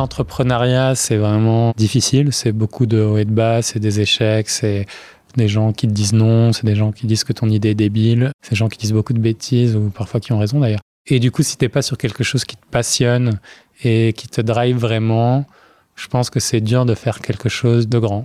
l'entrepreneuriat, c'est vraiment difficile. C'est beaucoup de hauts et de bas, c'est des échecs, c'est des gens qui te disent non, c'est des gens qui disent que ton idée est débile, c'est des gens qui disent beaucoup de bêtises ou parfois qui ont raison d'ailleurs. Et du coup, si t'es pas sur quelque chose qui te passionne et qui te drive vraiment, je pense que c'est dur de faire quelque chose de grand.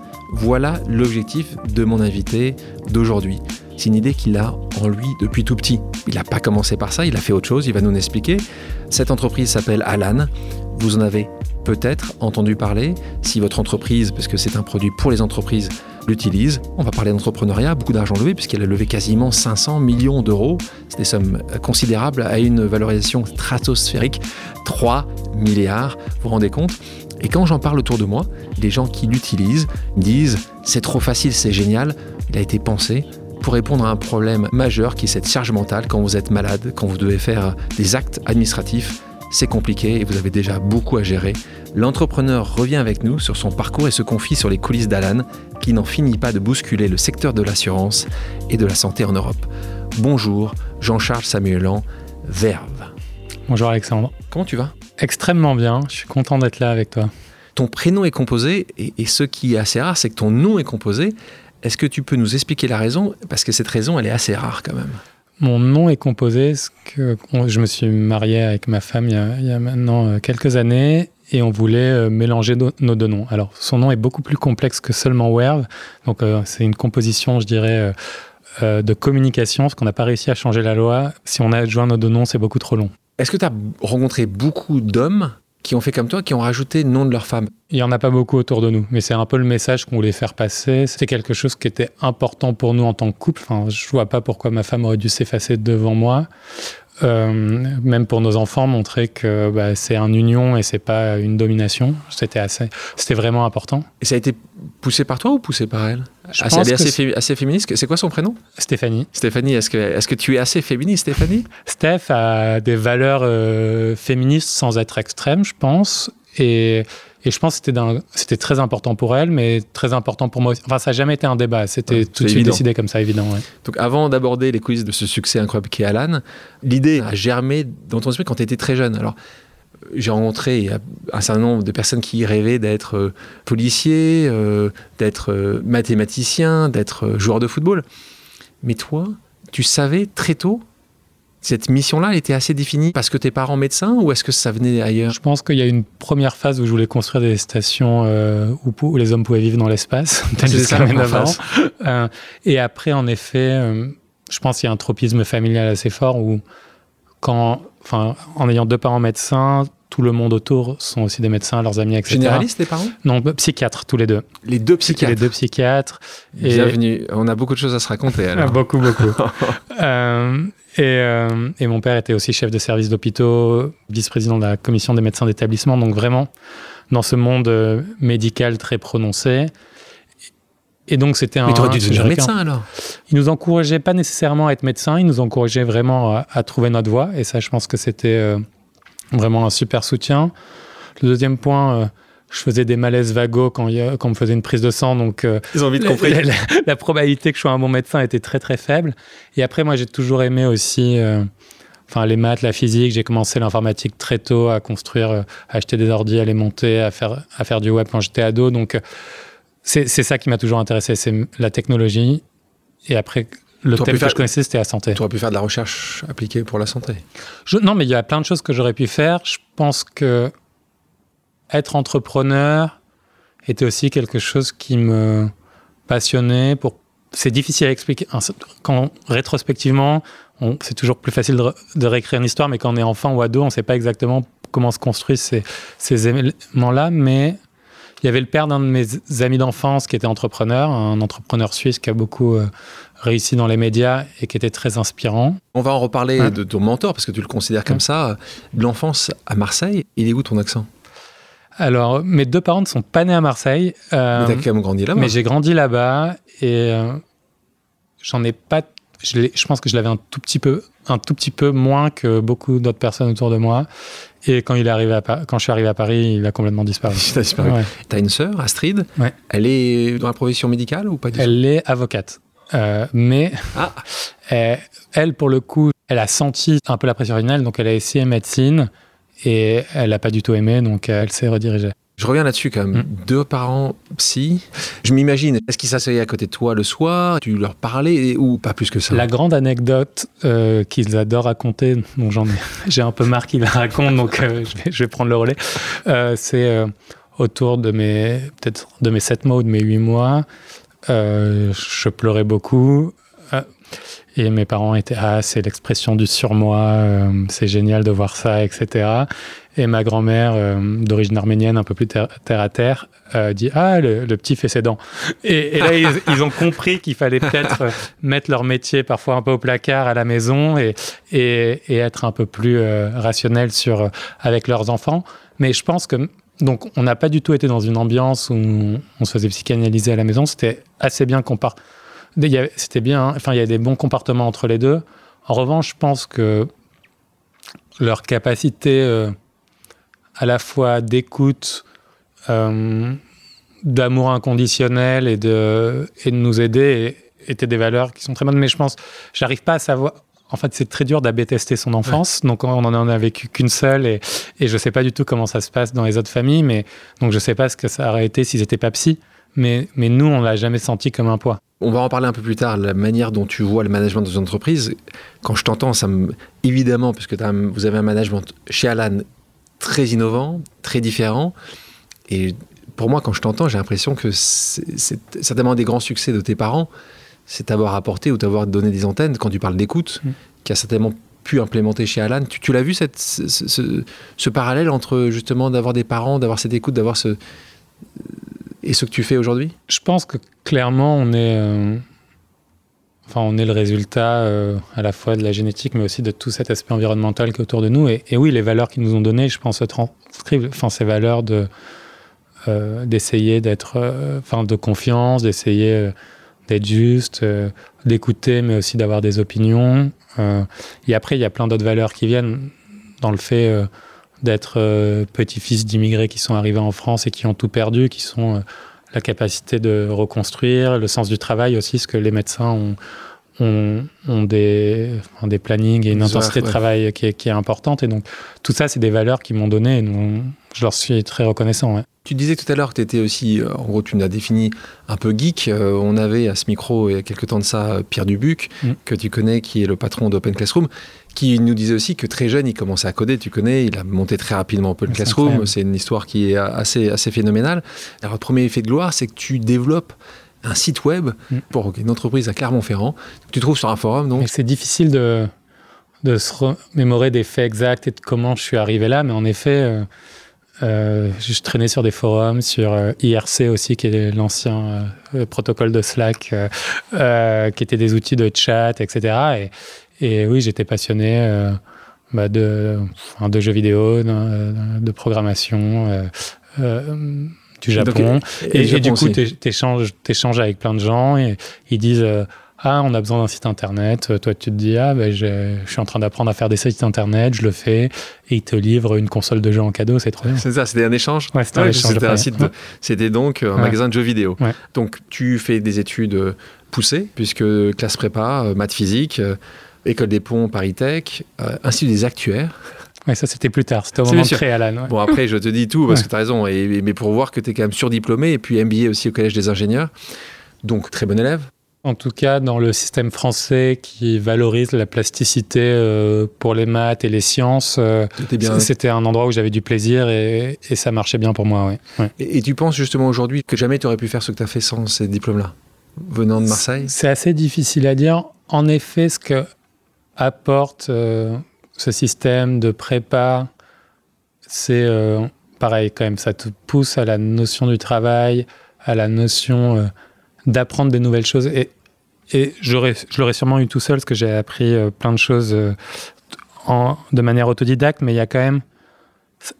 Voilà l'objectif de mon invité d'aujourd'hui. C'est une idée qu'il a en lui depuis tout petit. Il n'a pas commencé par ça, il a fait autre chose, il va nous expliquer. Cette entreprise s'appelle Alan. Vous en avez peut-être entendu parler. Si votre entreprise, parce que c'est un produit pour les entreprises, l'utilise, on va parler d'entrepreneuriat, beaucoup d'argent levé, puisqu'elle a levé quasiment 500 millions d'euros. C'est des sommes considérables à une valorisation stratosphérique, 3 milliards, vous vous rendez compte? Et quand j'en parle autour de moi, les gens qui l'utilisent disent c'est trop facile, c'est génial, il a été pensé pour répondre à un problème majeur qui est cette charge mentale quand vous êtes malade, quand vous devez faire des actes administratifs. C'est compliqué et vous avez déjà beaucoup à gérer. L'entrepreneur revient avec nous sur son parcours et se confie sur les coulisses d'Alan, qui n'en finit pas de bousculer le secteur de l'assurance et de la santé en Europe. Bonjour, Jean-Charles Samuelan, Verve. Bonjour Alexandre. Comment tu vas? Extrêmement bien, je suis content d'être là avec toi. Ton prénom est composé, et, ce qui est assez rare, c'est que ton nom est composé. Est-ce que tu peux nous expliquer la raison? Parce que cette raison, elle est assez rare quand même. Mon nom est composé, que je me suis marié avec ma femme il y a, maintenant euh, quelques années et on voulait euh, mélanger nos deux noms. Alors, son nom est beaucoup plus complexe que seulement Werve. Donc, euh, c'est une composition, je dirais, de communication, parce qu'on n'a pas réussi à changer la loi. Si on a adjoint nos deux noms, c'est beaucoup trop long. Est-ce que tu as rencontré beaucoup d'hommes qui ont fait comme toi, qui ont rajouté le nom de leur femme? Il n'y en a pas beaucoup autour de nous, mais c'est un peu le message qu'on voulait faire passer. C'était quelque chose qui était important pour nous en tant que couple. Enfin, je vois pas pourquoi ma femme aurait dû s'effacer devant moi. Euh, même pour nos enfants, montrer que bah, c'est un union et c'est pas une domination. C'était assez, c'était vraiment important. Et ça a été poussé par toi ou poussé par elle? Je pense Elle est assez, féministe. C'est quoi son prénom? Stéphanie. Stéphanie, est-ce que, est-ce que tu es assez féministe, Stéphanie? Steph a des valeurs euh, féministes sans être extrême, je pense. Et et je pense que c'était, très important pour elle, mais très important pour moi aussi. Enfin, ça n'a jamais été un débat. C'était tout de suite décidé comme ça, évident. Donc, avant d'aborder les coulisses de ce succès incroyable qu'est Alan, l'idée a germé dans ton esprit quand tu étais très jeune. Alors, j'ai rencontré un certain nombre de personnes qui rêvaient d'être euh, policier, euh, d'être euh, mathématicien, d'être joueur de football. Mais toi, tu savais très tôt cette mission-là était assez définie parce que tes parents médecins ou est-ce que ça venait ailleurs Je pense qu'il y a une première phase où je voulais construire des stations euh, où, les hommes pouvaient vivre dans l'espace, euh, et après, en effet, euh, je pense qu'il y a un tropisme familial assez fort où, quand, enfin, en ayant deux parents médecins, tout le monde autour sont aussi des médecins, leurs amis, etc. Généralistes, les parents? Non, psychiatres, tous les deux. Les deux psychiatres Les deux psychiatres. Bienvenue. On a beaucoup de choses à se raconter. Alors. beaucoup, beaucoup. euh, euh, et, mon père était aussi chef de service d'hôpitaux, vice-président de la commission des médecins d'établissement, donc vraiment dans ce monde euh, médical très prononcé. Et donc c'était un. Mais dû devenir médecin alors Il nous encourageait pas nécessairement à être médecin, il nous encourageait vraiment à, trouver notre voie. Et ça, je pense que c'était euh, vraiment un super soutien. Le deuxième point, je faisais des malaises vagos quand, quand on me faisait une prise de sang. Donc, euh, Ils ont vite compris. La, probabilité que je sois un bon médecin était très, très faible. Et après, moi, j'ai toujours aimé aussi euh, enfin, les maths, la physique. J'ai commencé l'informatique très tôt, à construire, euh, à acheter des ordi, à les monter, à faire, à faire du web quand j'étais ado. Donc, c'est ça qui m'a toujours intéressé, c'est la technologie. Et après, le thème que je connaissais, c'était la santé. Tu aurais pu faire de la recherche appliquée pour la santé. non, mais il y a plein de choses que j'aurais pu faire. Je pense que être entrepreneur était aussi quelque chose qui me passionnait. Pour... C'est difficile à expliquer. Quand rétrospectivement, c'est toujours plus facile de, réécrire une histoire, mais quand on est enfant ou ado, on ne sait pas exactement comment se construisent ces, ces éléments-là. Mais il y avait le père d'un de mes amis d'enfance qui était entrepreneur, un entrepreneur suisse qui a beaucoup euh, réussi dans les médias et qui était très inspirant. On va en reparler de ton mentor parce que tu le considères comme ça. De l'enfance à Marseille, il est où ton accent? Alors, mes deux parents ne sont pas nés à Marseille. Euh, mais as quand même grandi là-bas. Mais j'ai grandi là-bas et euh, j'en ai pas. Je, je, pense que je l'avais un tout petit peu, un tout petit peu moins que beaucoup d'autres personnes autour de moi. Et quand, il est arrivé à quand je suis arrivé à Paris, il a complètement disparu. il a disparu. Tu as une sœur, Astrid. Ouais. Elle est dans la profession médicale ou pas du Elle est avocate. Euh, mais ah. elle, pour le coup, elle a senti un peu la pression originale, donc elle a essayé médecine et elle n'a pas du tout aimé, donc elle s'est redirigée. Je reviens là-dessus quand même. Mm. Deux parents psy. Je m'imagine, est-ce qu'ils s'asseyaient à côté de toi le soir Tu leur parlais ou pas plus que ça? La grande anecdote euh, qu'ils adorent raconter, dont j'en ai, j'ai un peu marre qu'ils la racontent, donc euh, je, vais, prendre le relais. Euh, c'est autour de mes peut-être de mes sept mois ou de mes huit mois. je pleurais beaucoup. Et mes parents étaient ah c'est l'expression du surmoi, c'est génial de voir ça, etc. Et ma grand-mère, euh, d'origine arménienne, un peu plus terre, à terre, euh, dit Ah, le, petit fait ses dents. Et, là, ils, ont compris qu'il fallait peut-être euh, mettre leur métier parfois un peu au placard à la maison et, et, être un peu plus rationnel sur, avec leurs enfants. Mais je pense que. Donc, on n'a pas du tout été dans une ambiance où on, se faisait psychanalyser à la maison. C'était assez bien part C'était bien. Enfin, il y a des bons comportements entre les deux. En revanche, je pense que leur capacité à la fois d'écoute, euh, d'amour inconditionnel et de, et de nous aider étaient des valeurs qui sont très bonnes. Mais je pense, j'arrive pas à savoir. En fait, c'est très dur d'abétester son enfance. Donc, on en a vécu qu'une seule et, et je sais pas du tout comment ça se passe dans les autres familles. Mais donc, je sais pas ce que ça aurait été s'ils étaient pas psy. Mais, mais nous, on l'a jamais senti comme un poids. On va en parler un peu plus tard, la manière dont tu vois le management des entreprises. Quand je t'entends, ça me, évidemment, puisque vous avez un management chez Alan très innovant, très différent. Et pour moi, quand je t'entends, j'ai l'impression que c'est certainement des grands succès de tes parents, c'est t'avoir apporté ou t'avoir donné des antennes, quand tu parles d'écoute, mm. qui a certainement pu implémenter chez Alan. Tu, l'as vu, cette, ce, parallèle entre justement d'avoir des parents, d'avoir cette écoute, d'avoir ce... Et ce que tu fais aujourd'hui? Je pense que clairement, on est... Euh, Enfin, on est le résultat euh, à la fois de la génétique, mais aussi de tout cet aspect environnemental qui est autour de nous. Et, oui, les valeurs qu'ils nous ont données, je pense, se transcrivent. Enfin, ces valeurs de euh, d'essayer d'être, euh, enfin, de confiance, d'essayer d'être juste, d'écouter, mais aussi d'avoir des opinions. et après, il y a plein d'autres valeurs qui viennent dans le fait d'être petit-fils d'immigrés qui sont arrivés en France et qui ont tout perdu, qui sont la capacité de reconstruire, le sens du travail aussi, ce que les médecins ont, ont, des, des plannings et une intensité de travail qui est, qui est, importante. Et donc, tout ça, c'est des valeurs qui m'ont donné et je leur suis très reconnaissant. Tu disais tout à l'heure que tu étais aussi, euh, en gros, tu nous as défini un peu geek. Euh, on avait à ce micro, il y a quelques temps de ça, Pierre Dubuc, mm. que tu connais, qui est le patron d'Open Classroom, qui nous disait aussi que très jeune, il commençait à coder. Tu connais, il a monté très rapidement Open Classroom. C'est une histoire qui est assez, assez phénoménale. Alors, le premier effet de gloire, c'est que tu développes un site web mm. pour une entreprise à Clermont-Ferrand. Tu trouves sur un forum. Donc. C'est difficile de, de se remémorer des faits exacts et de comment je suis arrivé là, mais en effet. Euh, euh, je traînais sur des forums, sur euh, IRC aussi, qui est l'ancien protocole de Slack, qui était des outils de chat, etc. Et, et oui, j'étais passionné bah, de, de, jeux vidéo, de, de programmation, du Japon. Et, et, du coup, tu échanges, avec plein de gens et ils disent ah, on a besoin d'un site internet. Euh, toi, tu te dis, ah, ben, je, suis en train d'apprendre à faire des sites internet, je le fais, et ils te livrent une console de jeux en cadeau, c'est trop bien. C'est ça, c'était un échange Ouais, c'était un échange. C'était donc un magasin de jeux vidéo. Donc, tu fais des études euh, poussées, puisque classe prépa, euh, maths physique, école des ponts, Paris Tech, Institut des actuaires. Oui, ça c'était plus tard, c'était au moment de créer Alan. Bon, après, je te dis tout parce que tu as raison, et, mais pour voir que tu es quand même surdiplômé, et puis MBA aussi au Collège des ingénieurs. Donc, très bon élève. En tout cas, dans le système français qui valorise la plasticité euh, pour les maths et les sciences, euh, c'était un endroit où j'avais du plaisir et, ça marchait bien pour moi. Et, tu penses justement aujourd'hui que jamais tu aurais pu faire ce que tu as fait sans ces diplômes-là, venant de Marseille? C'est assez difficile à dire. En effet, ce que apporte euh, ce système de prépa, c'est pareil, quand même, ça te pousse à la notion du travail, à la notion euh, d'apprendre des nouvelles choses. Et, je l'aurais sûrement eu tout seul, parce que j'ai appris euh, plein de choses euh, de manière autodidacte, mais il y a quand même.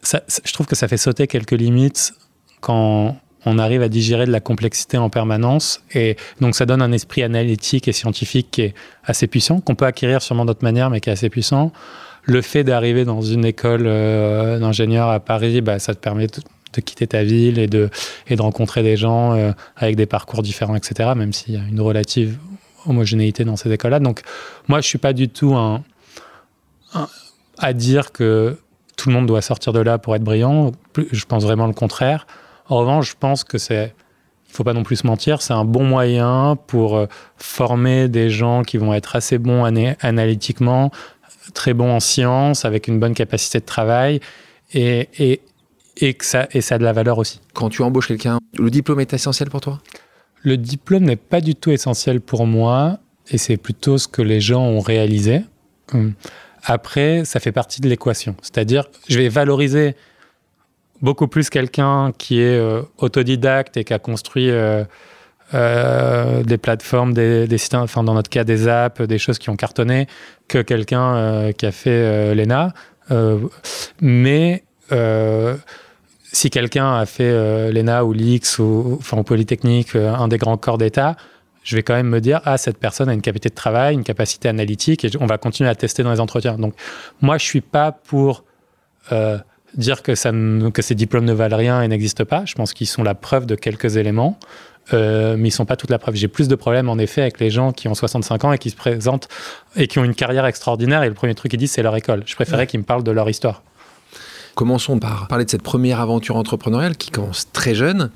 Je trouve que ça fait sauter quelques limites quand on arrive à digérer de la complexité en permanence. Et donc, ça donne un esprit analytique et scientifique qui est assez puissant, qu'on peut acquérir sûrement d'autres manières, mais qui est assez puissant. Le fait d'arriver dans une école d'ingénieur à Paris, bah, ça te permet de, quitter ta ville et de, rencontrer des gens euh, avec des parcours différents, etc., même s'il y a une relative homogénéité dans ces écoles-là. Donc, moi, je suis pas du tout à dire que tout le monde doit sortir de là pour être brillant. Je pense vraiment le contraire. En revanche, je pense que c'est il faut pas non plus se mentir, c'est un bon moyen pour euh, former des gens qui vont être assez bons analytiquement, très bons en sciences, avec une bonne capacité de travail et, et, et que ça, et ça a de la valeur aussi. Quand tu embauches quelqu'un, le diplôme est essentiel pour toi? Le diplôme n'est pas du tout essentiel pour moi et c'est plutôt ce que les gens ont réalisé. Hum. Après, ça fait partie de l'équation. C'est-à-dire, je vais valoriser beaucoup plus quelqu'un qui est euh, autodidacte et qui a construit euh, euh, des plateformes, des, sites, enfin dans notre cas des apps, des choses qui ont cartonné, que quelqu'un qui a fait l'ENA. mais si quelqu'un a fait l'ENA ou l'IX ou enfin, en Polytechnique, un des grands corps d'État, je vais quand même me dire, ah, cette personne a une capacité de travail, une capacité analytique, et on va continuer à tester dans les entretiens. Donc, moi, je suis pas pour dire que, ça que ces diplômes ne valent rien et n'existent pas. Je pense qu'ils sont la preuve de quelques éléments, mais ils sont pas toute la preuve. J'ai plus de problèmes, en effet, avec les gens qui ont 65 ans et qui se présentent et qui ont une carrière extraordinaire, et le premier truc qu'ils disent, c'est leur école. Je préférais qu'ils me parlent de leur histoire. Commençons par parler de cette première aventure entrepreneuriale qui commence très jeune.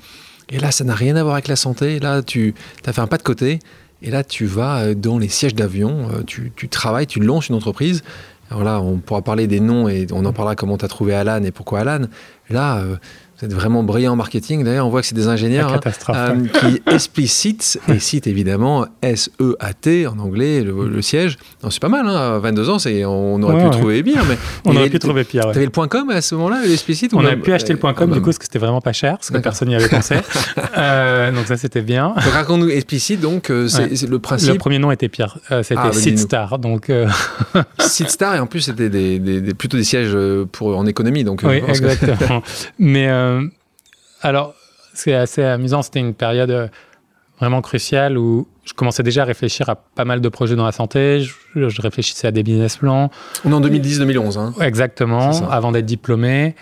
Et là, ça n'a rien à voir avec la santé. Là, tu as fait un pas de côté. Et là, tu vas euh, dans les sièges d'avion. Euh, tu, tu, travailles, tu lances une entreprise. Alors là, on pourra parler des noms et on en parlera comment tu as trouvé Alan et pourquoi Alan. Là, euh, vous êtes vraiment brillant en marketing. D'ailleurs, on voit que c'est des ingénieurs hein, euh, qui explicite et cite évidemment S-E-A-T en anglais, le, siège. C'est pas mal, hein, 22 ans, on aurait pu trouver pire. Mais on aurait pu trouver pire. Tu avais le point com à ce moment-là, l'explicite On a pu acheter le point com, du coup, parce que c'était vraiment pas cher, parce que personne n'y avait pensé. euh, donc ça, c'était bien. Raconte-nous explicite, donc euh, c'est le principe. Le premier nom était pire. C'était ah, Seedstar. Donc, Seedstar, et en plus, c'était des, plutôt des sièges pour, en économie. Donc, oui, exactement. mais euh, alors, c'est assez amusant. C'était une période euh, vraiment cruciale où je commençais déjà à réfléchir à pas mal de projets dans la santé. Je, réfléchissais à des business plans. On est en 2010-2011. Hein. Exactement, avant d'être diplômé.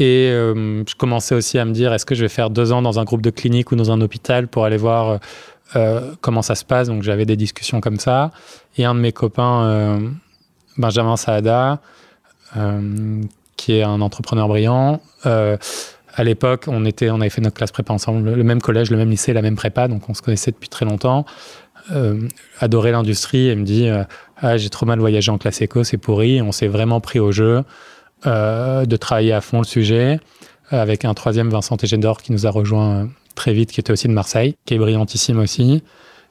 Et euh, je commençais aussi à me dire, est-ce que je vais faire deux ans dans un groupe de clinique ou dans un hôpital pour aller voir comment ça se passe? Donc j'avais des discussions comme ça. Et un de mes copains, Benjamin Saada, qui est un entrepreneur brillant, à l'époque, on, était, on avait fait notre classe prépa ensemble, le même collège, le même lycée, la même prépa, donc on se connaissait depuis très longtemps. Euh, adorait l'industrie et me dit euh, ah, j'ai trop mal voyagé en classe éco, c'est pourri. On s'est vraiment pris au jeu euh, de travailler à fond le sujet avec un troisième Vincent Tégédor qui nous a rejoint très vite, qui était aussi de Marseille, qui est brillantissime aussi.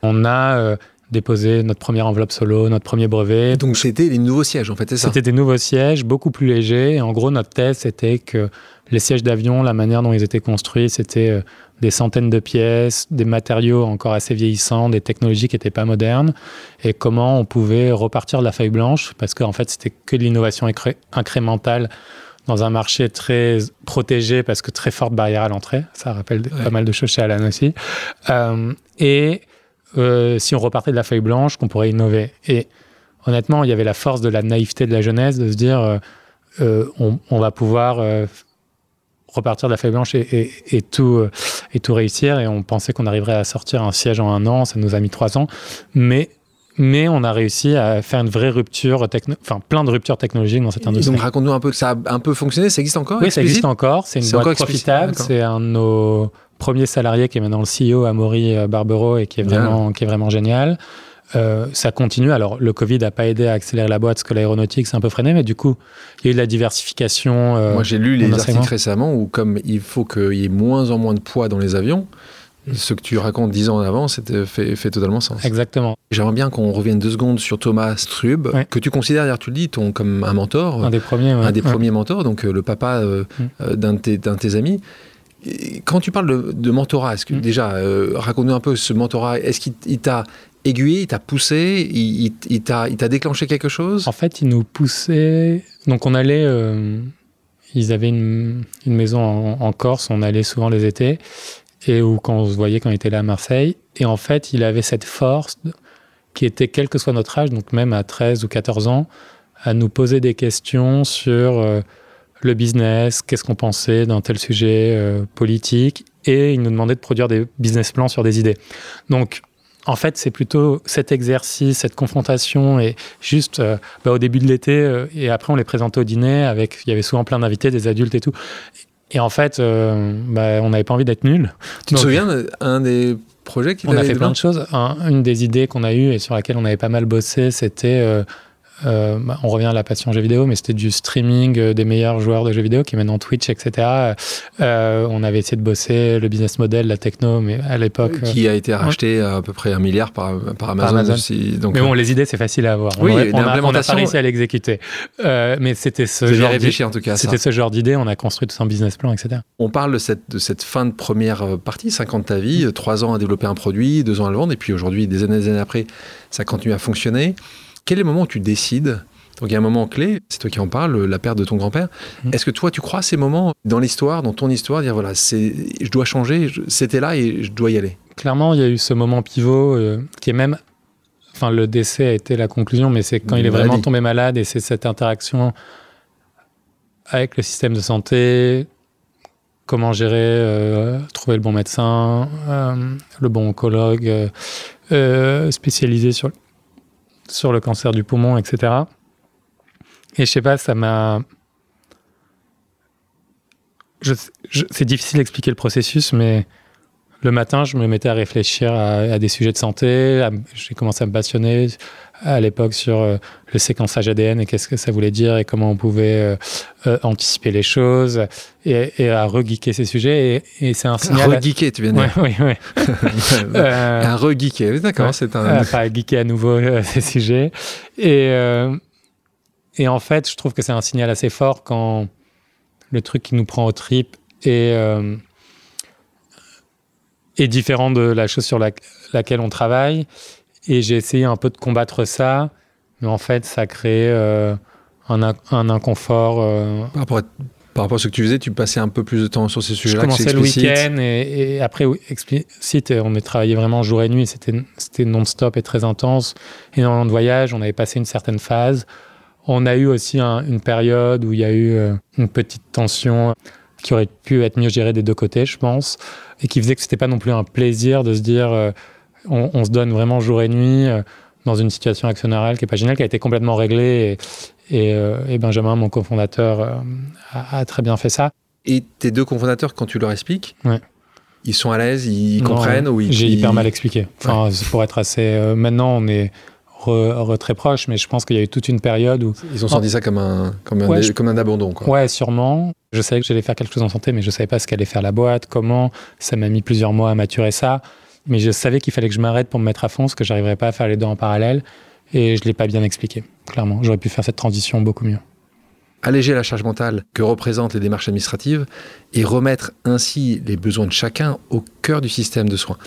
On a déposé notre première enveloppe solo, notre premier brevet. Donc c'était des nouveaux sièges en fait, c'est ça? C'était des nouveaux sièges, beaucoup plus légers. en gros, notre thèse c'était que les sièges d'avion, la manière dont ils étaient construits, c'était euh, des centaines de pièces, des matériaux encore assez vieillissants, des technologies qui n'étaient pas modernes, et comment on pouvait repartir de la feuille blanche, parce qu'en fait, c'était que de l'innovation incrémentale dans un marché très protégé, parce que très forte barrière à l'entrée. Ça rappelle pas mal de choses chez Alan aussi. Euh, et euh, si on repartait de la feuille blanche, qu'on pourrait innover. Et honnêtement, il y avait la force de la naïveté de la jeunesse de se dire, on, on, va pouvoir repartir de la feuille blanche et, et, tout, euh, et tout réussir. Et on pensait qu'on arriverait à sortir un siège en un an. Ça nous a mis trois ans. Mais mais on a réussi à faire une vraie rupture, enfin plein de ruptures technologiques dans cette industrie. donc raconte-nous un peu, ça a un peu fonctionné, ça existe encore Oui, ça existe encore, c'est une boîte profitable, c'est un de nos premiers salariés qui est maintenant le CEO, Amaury euh, Barbero, et qui est vraiment, qui est vraiment génial. Euh, ça continue. Alors, le Covid n'a pas aidé à accélérer la boîte, parce que l'aéronautique s'est un peu freiné, mais du coup, il y a eu de la diversification. Euh, Moi, j'ai lu les articles récemment où, comme il faut qu'il y ait moins en moins de poids dans les avions, ce que tu racontes dix ans avant, c'était fait, fait totalement sens. Exactement. J'aimerais bien qu'on revienne deux secondes sur Thomas Strub, que tu considères, d'ailleurs, tu le dis, ton, comme un mentor. Un des premiers, Un des premiers mentors, donc le papa mm. d'un de, de, tes amis. Quand tu parles de, mentorat, est-ce que mm. déjà, raconte-nous un peu ce mentorat, est-ce qu'il t'a aiguillé, il t'a poussé, il, il t'a déclenché quelque chose? En fait, il nous poussait. Donc, on allait. Euh, ils avaient une, maison en, Corse, on allait souvent les étés, et où quand on se voyait quand il était là à Marseille. Et en fait, il avait cette force qui était, quel que soit notre âge, donc même à 13 ou 14 ans, à nous poser des questions sur euh, le business, qu'est-ce qu'on pensait d'un tel sujet euh, politique, et il nous demandait de produire des business plans sur des idées. Donc, en fait, c'est plutôt cet exercice, cette confrontation, et juste euh, bah, au début de l'été, euh, et après on les présentait au dîner, avec, il y avait souvent plein d'invités, des adultes et tout. Et en fait, euh, bah, on n'avait pas envie d'être nuls. Tu te souviens d'un des projets qui On a fait plein de choses. une des idées qu'on a eues et sur laquelle on avait pas mal bossé, c'était euh, bah, on revient à la passion jeux vidéo, mais c'était du streaming euh, des meilleurs joueurs de jeux vidéo qui est maintenant Twitch, etc. Euh, on avait essayé de bosser le business model, la techno, mais à l'époque. Qui a été racheté à, peu près un milliard par, Amazon, Aussi, donc, mais bon, les idées, c'est facile à avoir. Oui, on, a, on a pas réussi à l'exécuter. mais c'était ce, genre en tout cas. C'était ce genre d'idée. On a construit tout un business plan, etc. On parle de cette, de cette fin de première partie, 50 ta vie, 3 ans à développer un produit, 2 ans à le vendre, et puis aujourd'hui, des années, des années après, ça continue à fonctionner. Quel est le moment où tu décides donc il y a un moment clé, c'est toi qui en parles, la perte de ton grand-père. Mmh. Est-ce que toi tu crois ces moments dans l'histoire, dans ton histoire, dire voilà, c'est, je dois changer, c'était là et je dois y aller? Clairement, il y a eu ce moment pivot euh, qui est même, enfin le décès a été la conclusion, mais c'est quand il est vraiment tombé malade et c'est cette interaction avec le système de santé, comment gérer, euh, trouver le bon médecin, euh, le bon oncologue, spécialisé sur sur le cancer du poumon, etc. Et je sais pas, ça m'a. c'est difficile d'expliquer le processus, mais le matin, je me mettais à réfléchir à, des sujets de santé. J'ai commencé à me passionner à l'époque sur euh, le séquençage ADN et qu'est-ce que ça voulait dire et comment on pouvait euh, euh, anticiper les choses et, à re-geeker ces sujets. Et, c'est un signal. Re-geeker, tu viens de dire. Oui, oui. un re-geeker, d'accord. c'est un. pas geeker à nouveau ces sujets. Et, et en fait, je trouve que c'est un signal assez fort quand le truc qui nous prend au trip est est différent de la chose sur laquelle on travaille. Et j'ai essayé un peu de combattre ça, mais en fait, ça crée euh, un, un, inconfort. Euh. Par, rapport à, par, rapport à, ce que tu faisais, tu passais un peu plus de temps sur ces sujets-là. Je commençais le week-end et, et, après, explicite, on a travaillé vraiment jour et nuit. C'était non-stop et très intense. Énormément de voyages, on avait passé une certaine phase. On a eu aussi une période où il y a eu euh, une petite tension qui aurait pu être mieux gérée des deux côtés, je pense et qui faisait que c'était pas non plus un plaisir de se dire euh, on, se donne vraiment jour et nuit euh, dans une situation actionnariale qui est pas géniale, qui a été complètement réglée et, et, euh, Benjamin, mon cofondateur, a, a, très bien fait ça. Et tes deux cofondateurs, quand tu leur expliques, ils sont à l'aise, ils comprennent ou J'ai hyper mal expliqué. Enfin, pour être assez. maintenant, on est très proche, mais je pense qu'il y a eu toute une période où... Ils ont senti ça comme un, comme un, comme un abandon. Quoi. Ouais, sûrement. Je savais que j'allais faire quelque chose en santé, mais je ne savais pas ce qu'allait faire la boîte, comment. Ça m'a mis plusieurs mois à maturer ça. Mais je savais qu'il fallait que je m'arrête pour me mettre à fond, parce que j'arriverais pas à faire les deux en parallèle. Et je ne l'ai pas bien expliqué, clairement. J'aurais pu faire cette transition beaucoup mieux. Alléger la charge mentale que représentent les démarches administratives et remettre ainsi les besoins de chacun au cœur du système de soins.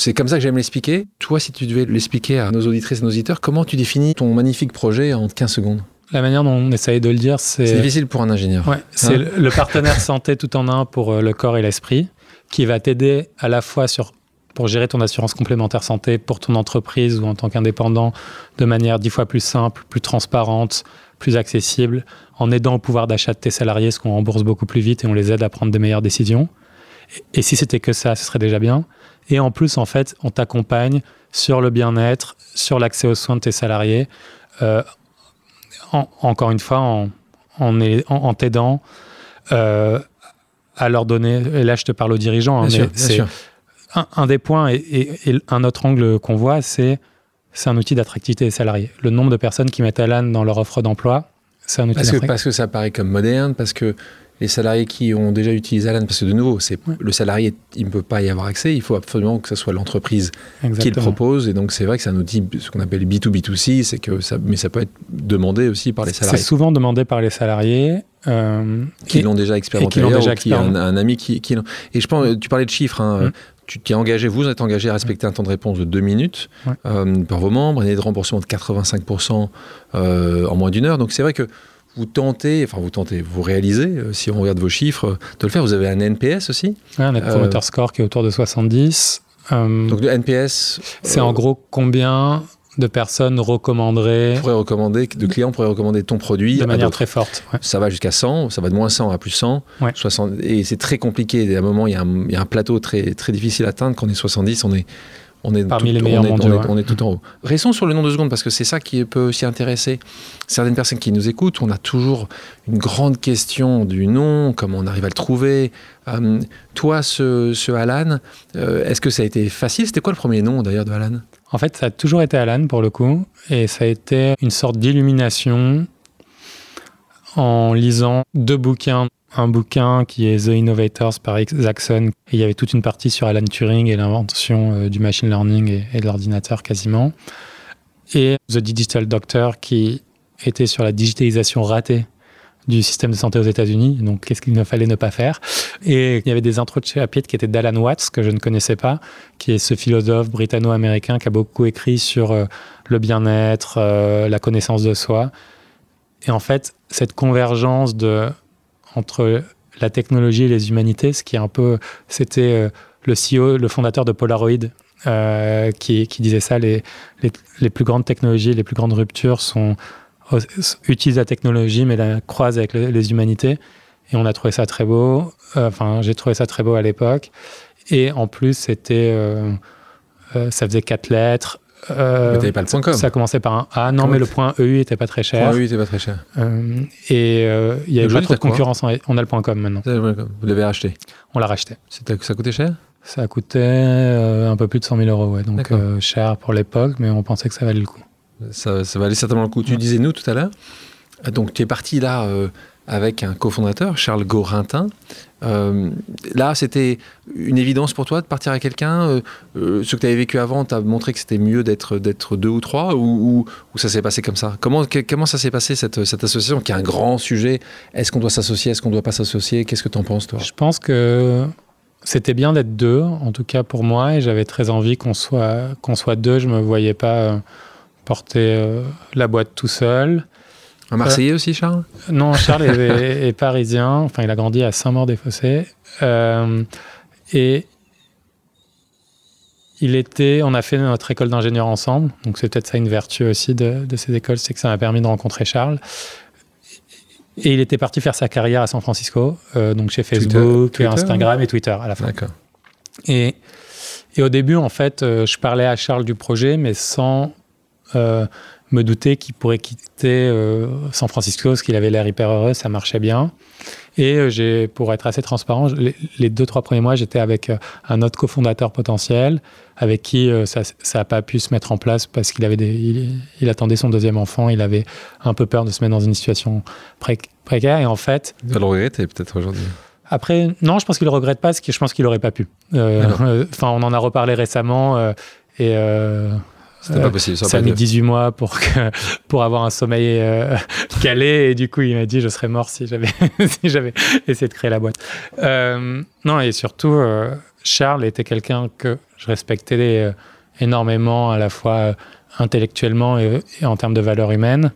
C'est comme ça que j'aime l'expliquer. Toi, si tu devais l'expliquer à nos auditrices et nos auditeurs, comment tu définis ton magnifique projet en 15 secondes? La manière dont on essaye de le dire, c'est. C'est difficile pour un ingénieur. Ouais, c'est hein? le partenaire santé tout en un pour euh, le corps et l'esprit, qui va t'aider à la fois sur pour gérer ton assurance complémentaire santé pour ton entreprise ou en tant qu'indépendant de manière dix fois plus simple, plus transparente, plus accessible, en aidant au pouvoir d'achat de tes salariés, ce qu'on rembourse beaucoup plus vite et on les aide à prendre des meilleures décisions. Et si c'était que ça, ce serait déjà bien. Et en plus, en fait, on t'accompagne sur le bien-être, sur l'accès aux soins de tes salariés, euh, encore une fois, en, en, t'aidant euh, à leur donner, et là je te parle aux dirigeants, hein, c'est un, des points et, un autre angle qu'on voit, c'est c'est un outil d'attractivité des salariés. Le nombre de personnes qui mettent Alan dans leur offre d'emploi, c'est un outil parce que, parce que ça paraît comme moderne, parce que les salariés qui ont déjà utilisé Alan, parce que de nouveau, c'est le salarié, il ne peut pas y avoir accès, il faut absolument que ce soit l'entreprise qui le propose. Et donc, c'est vrai que c'est un outil, ce qu'on appelle B2B2C, c'est que ça, mais ça peut être demandé aussi par les salariés. C'est souvent demandé par les salariés. Euh, qui l'ont déjà expérimenté, qui déjà qui un, un, ami qui, qui Et je pense, tu parlais de chiffres, hein, mm tu t'es engagé, vous êtes engagé à respecter un temps de réponse de deux minutes euh, par vos membres, et de remboursement de 85% euh, en moins d'une heure. Donc c'est vrai que vous tentez, enfin vous tentez, vous réalisez, euh, si on regarde vos chiffres, de le faire. Vous avez un NPS aussi Un Net Promoter Score qui est autour de 70. Donc le NPS C'est en gros combien de personnes recommanderaient. Pourraient recommander, de clients pourraient recommander ton produit. De manière très forte. Ça va jusqu'à 100, ça va de moins 100 à plus 100. 60, et c'est très compliqué. À un moment, il y, a un, il y, a un, plateau très, très difficile à atteindre. Quand on est 70, on est. On est Parmi tout, les meilleurs on est, mondiaux, on est, tout en haut. Restons sur le nom de seconde parce que c'est ça qui peut aussi intéresser certaines personnes qui nous écoutent. On a toujours une grande question du nom, comment on arrive à le trouver. Euh, toi, ce, ce Alan, euh, est-ce que ça a été facile? C'était quoi le premier nom d'ailleurs de Alan? En fait, ça a toujours été Alan pour le coup, et ça a été une sorte d'illumination en lisant deux bouquins. Un bouquin qui est The Innovators par Isaacson, et il y avait toute une partie sur Alan Turing et l'invention euh, du machine learning et, de l'ordinateur quasiment. Et The Digital Doctor qui était sur la digitalisation ratée du système de santé aux États-Unis. Donc, qu'est-ce qu'il ne fallait ne pas faire? Et il y avait des intros de chapitres qui étaient d'Alan Watts, que je ne connaissais pas, qui est ce philosophe britanno-américain qui a beaucoup écrit sur euh, le bien-être, euh, la connaissance de soi. Et en fait, cette convergence de, entre la technologie et les humanités, ce qui est un peu. C'était euh, le CEO, le fondateur de Polaroid, qui, qui, disait ça les, les, plus grandes technologies, les plus grandes ruptures sont utilise la technologie, mais la croise avec les humanités. Et on a trouvé ça très beau. Euh, enfin, j'ai trouvé ça très beau à l'époque. Et en plus, c'était, euh, euh, ça faisait quatre lettres. Euh, mais pas le point com. Ça commençait par un A. Non, mais le point EU était pas très cher. EU était pas très cher. et il y avait pas trop de concurrence. On a le point com maintenant. Vous l'avez racheté On l'a racheté. Ça coûtait cher? Ça coûtait un peu plus de 100 000 euros, ouais. Donc cher pour l'époque, mais on pensait que ça valait le coup. Ça, ça valait certainement le coup. Tu disais nous tout à l'heure. Donc tu es parti là euh, avec un cofondateur, Charles Gorintin. Euh, là, c'était une évidence pour toi de partir avec quelqu'un euh, Ce que tu avais vécu avant t'a montré que c'était mieux d'être, deux ou trois ou, ça s'est passé comme ça? Comment, ça s'est passé cette, association qui est un grand sujet? Est-ce qu'on doit s'associer? Est-ce qu'on ne doit pas s'associer? Qu'est-ce que tu en penses toi? Je pense que c'était bien d'être deux, en tout cas pour moi, et j'avais très envie qu'on soit, deux. Je ne me voyais pas porter euh, la boîte tout seul. Un Marseillais aussi, Charles? Non, Charles est, parisien. Enfin, il a grandi à Saint-Maur-des-Fossés. Euh, et il était, on a fait notre école d'ingénieur ensemble. Donc, c'est peut-être ça une vertu aussi de, ces écoles, c'est que ça m'a permis de rencontrer Charles. Et il était parti faire sa carrière à San Francisco, euh, donc chez Facebook, Instagram et Twitter à la fin. D'accord. Et, et, au début, en fait, je parlais à Charles du projet, mais sans euh, me douter qu'il pourrait quitter euh, San Francisco parce qu'il avait l'air hyper heureux, ça marchait bien. Et euh, j'ai, pour être assez transparent, les, deux, trois premiers mois, j'étais avec un autre cofondateur potentiel avec qui ça n'a pas pu se mettre en place parce qu'il avait des, il, attendait son deuxième enfant, il avait un peu peur de se mettre dans une situation précaire. Et en fait. Il le regretter peut-être aujourd'hui? Après, non, je pense qu'il ne regrette pas, parce que je pense qu'il n'aurait pas pu. Enfin, on en a reparlé récemment. et c'était pas possible. Ça, a mis 18 mois pour, que, pour avoir un sommeil euh, calé. Et du coup, il m'a dit je serais mort si j'avais si essayé de créer la boîte. Euh, non, et surtout, euh, Charles était quelqu'un que je respectais énormément, à la fois intellectuellement et, en termes de valeurs humaines.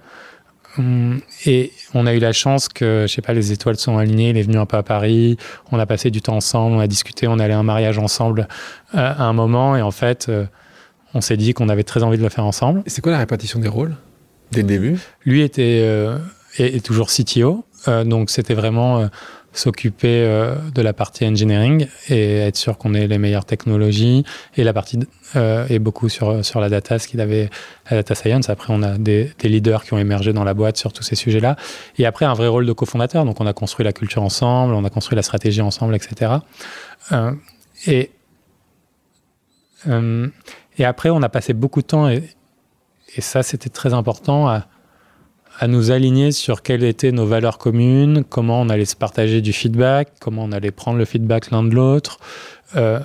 Hum, et on a eu la chance que, je sais pas, les étoiles sont alignées. Il est venu un peu à Paris. On a passé du temps ensemble. On a discuté. On allait à un mariage ensemble à un moment. Et en fait on s'est dit qu'on avait très envie de le faire ensemble. C'est quoi la répartition des rôles? Dès le début Lui était euh, est, toujours CTO, euh, donc c'était vraiment euh, s'occuper de la partie engineering et être sûr qu'on ait les meilleures technologies et la partie est beaucoup sur sur la data, ce qu'il avait la data science. Après, on a des, des, leaders qui ont émergé dans la boîte sur tous ces sujets-là. Et après, un vrai rôle de cofondateur. Donc, on a construit la culture ensemble, on a construit la stratégie ensemble, etc. et et après, on a passé beaucoup de temps, et, ça, c'était très important, à, nous aligner sur quelles étaient nos valeurs communes, comment on allait se partager du feedback, comment on allait prendre le feedback l'un de l'autre. Euh,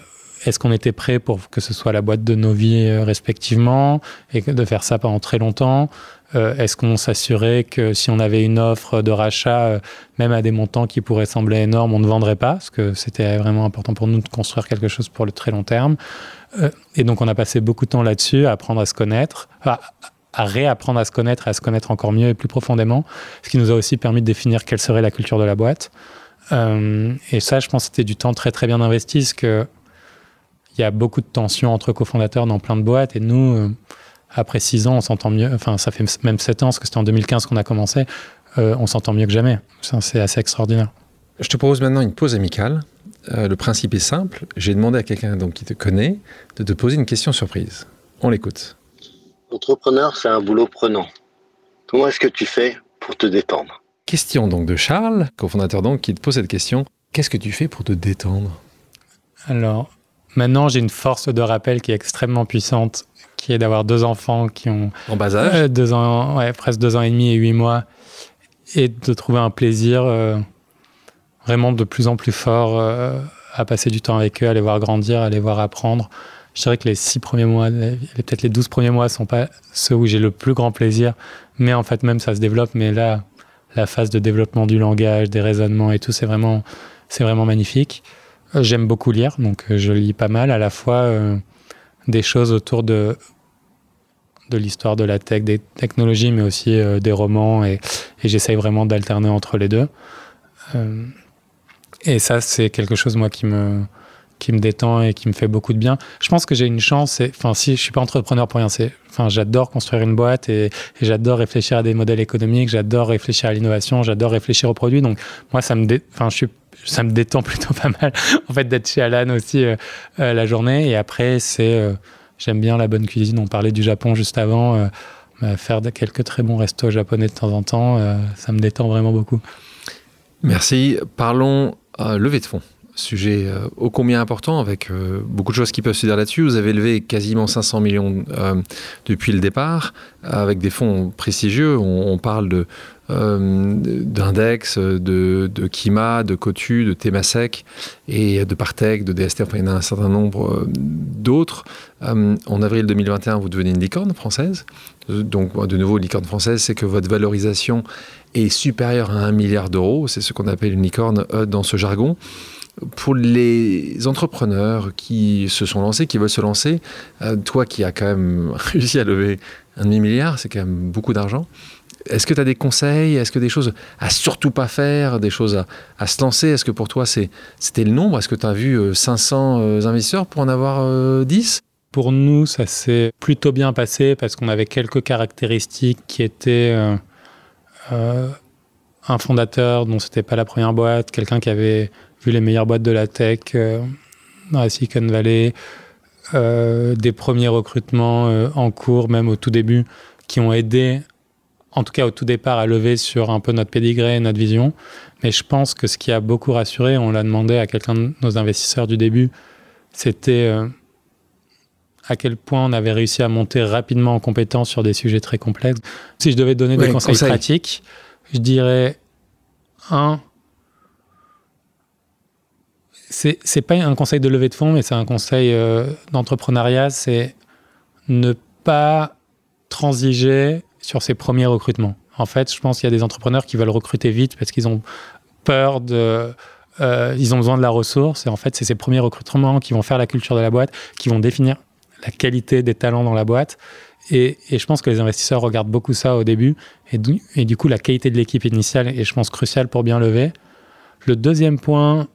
est-ce qu'on était prêt pour que ce soit la boîte de nos vies euh, respectivement et de faire ça pendant très longtemps euh, Est-ce qu'on s'assurait que si on avait une offre de rachat, même à des montants qui pourraient sembler énormes, on ne vendrait pas Parce que c'était vraiment important pour nous de construire quelque chose pour le très long terme. Et donc on a passé beaucoup de temps là-dessus, à apprendre à se connaître, à réapprendre à se connaître, à se connaître encore mieux et plus profondément, ce qui nous a aussi permis de définir quelle serait la culture de la boîte. Euh, et ça, je pense, c'était du temps très très bien investi, parce que il y a beaucoup de tensions entre cofondateurs dans plein de boîtes, et nous, euh, après six ans, on s'entend mieux. Enfin, ça fait même sept ans, parce que c'était en 2015 qu'on a commencé. Euh, on s'entend mieux que jamais. C'est assez extraordinaire. Je te propose maintenant une pause amicale. Le principe est simple. J'ai demandé à quelqu'un donc qui te connaît de te poser une question surprise. On l'écoute. Entrepreneur, c'est un boulot prenant. Comment est-ce que tu fais pour te détendre? Question donc de Charles, cofondateur donc, qui te pose cette question. Qu'est-ce que tu fais pour te détendre? Alors, maintenant, j'ai une force de rappel qui est extrêmement puissante, qui est d'avoir deux enfants qui ont... En bas âge? euh, deux ans, ouais, presque deux ans et demi et huit mois, et de trouver un plaisir euh, vraiment de plus en plus fort euh, à passer du temps avec eux, à les voir grandir, à les voir apprendre je dirais que les six premiers mois, peut-être les douze premiers mois, sont pas ceux où j'ai le plus grand plaisir. Mais en fait, même ça se développe. Mais là, la phase de développement du langage, des raisonnements et tout, c'est vraiment, c'est vraiment magnifique. Euh, j'aime beaucoup lire, donc euh, je lis pas mal, à la fois des choses autour de, de l'histoire de la tech, des technologies, mais aussi des romans, et j'essaye vraiment d'alterner entre les deux. Et ça, c'est quelque chose, moi, qui me, qui me détend et qui me fait beaucoup de bien. Je pense que j'ai une chance. Enfin, si je suis pas entrepreneur pour rien. Enfin, j'adore construire une boîte et, j'adore réfléchir à des modèles économiques. J'adore réfléchir à l'innovation. J'adore réfléchir aux produits. Donc, moi, ça me, ça me détend plutôt pas mal. en fait, d'être chez Alan aussi euh, euh, la journée. Et après, c'est, euh, j'aime bien la bonne cuisine. On parlait du Japon juste avant. faire de quelques très bons restos japonais de temps en temps, ça me détend vraiment beaucoup. Merci. Parlons levée de fonds. Sujet euh, ô combien important, avec euh, beaucoup de choses qui peuvent se dire là-dessus. Vous avez levé quasiment 500 millions euh, depuis le départ, avec des fonds prestigieux. On, parle de d'index, de, Kima, de Cotu, de Temasek et de Partech, de DST, enfin il y en a un certain nombre d'autres. en avril 2021, vous devenez une licorne française. Donc de nouveau, licorne française, c'est que votre valorisation est supérieure à un milliard d'euros. C'est ce qu'on appelle une licorne dans ce jargon. Pour les entrepreneurs qui se sont lancés, qui veulent se lancer, euh, toi qui as quand même réussi à lever un demi-milliard, c'est quand même beaucoup d'argent. Est-ce que tu as des conseils? Est-ce que des choses à surtout pas faire Des choses à, se lancer? Est-ce que pour toi c'était le nombre? Est-ce que tu as vu 500 euh, euh, investisseurs pour en avoir 10 Pour nous, ça s'est plutôt bien passé parce qu'on avait quelques caractéristiques qui étaient un fondateur dont c'était pas la première boîte, quelqu'un qui avait vu les meilleures boîtes de la tech euh, dans la Silicon Valley, euh, des premiers recrutements euh, en cours, même au tout début, qui ont aidé, en tout cas au tout départ, à lever sur un peu notre pédigré, notre vision. Mais je pense que ce qui a beaucoup rassuré, on l'a demandé à quelqu'un de nos investisseurs du début, c'était à quel point on avait réussi à monter rapidement en compétence sur des sujets très complexes. Si je devais donner des conseils pratiques, je dirais, un, c'est pas un conseil de levée de fonds, mais c'est un conseil euh, d'entrepreneuriat, c'est ne pas transiger sur ses premiers recrutements. En fait, je pense qu'il y a des entrepreneurs qui veulent recruter vite parce qu'ils ont peur de... Euh, ils ont besoin de la ressource et en fait, c'est ces premiers recrutements qui vont faire la culture de la boîte, qui vont définir la qualité des talents dans la boîte. Et, je pense que les investisseurs regardent beaucoup ça au début. Et du, et du coup, la qualité de l'équipe initiale est, je pense, cruciale pour bien lever. Le deuxième point,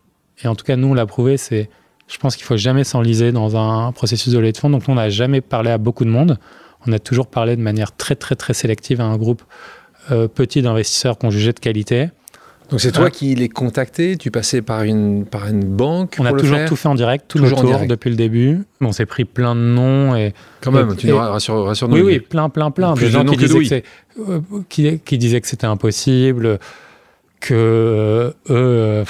et en tout cas, nous, on l'a prouvé, c'est, je pense qu'il faut jamais s'enliser dans un processus de levée de fonds. Donc, on n'a jamais parlé à beaucoup de monde. On a toujours parlé de manière très, très, très sélective à un groupe euh, petit d'investisseurs qu'on jugeait de qualité. Donc c'est toi qui les contactais Tu passais par une, par une banque On a toujours tout fait en direct, tout le tour depuis le début. On s'est pris plein de noms et quand même, tu nous rassures, nous. Oui, oui, plein, plein, plein. Des gens qui disaient, que euh, qui, qui disaient que c'était impossible que euh, eux, euh,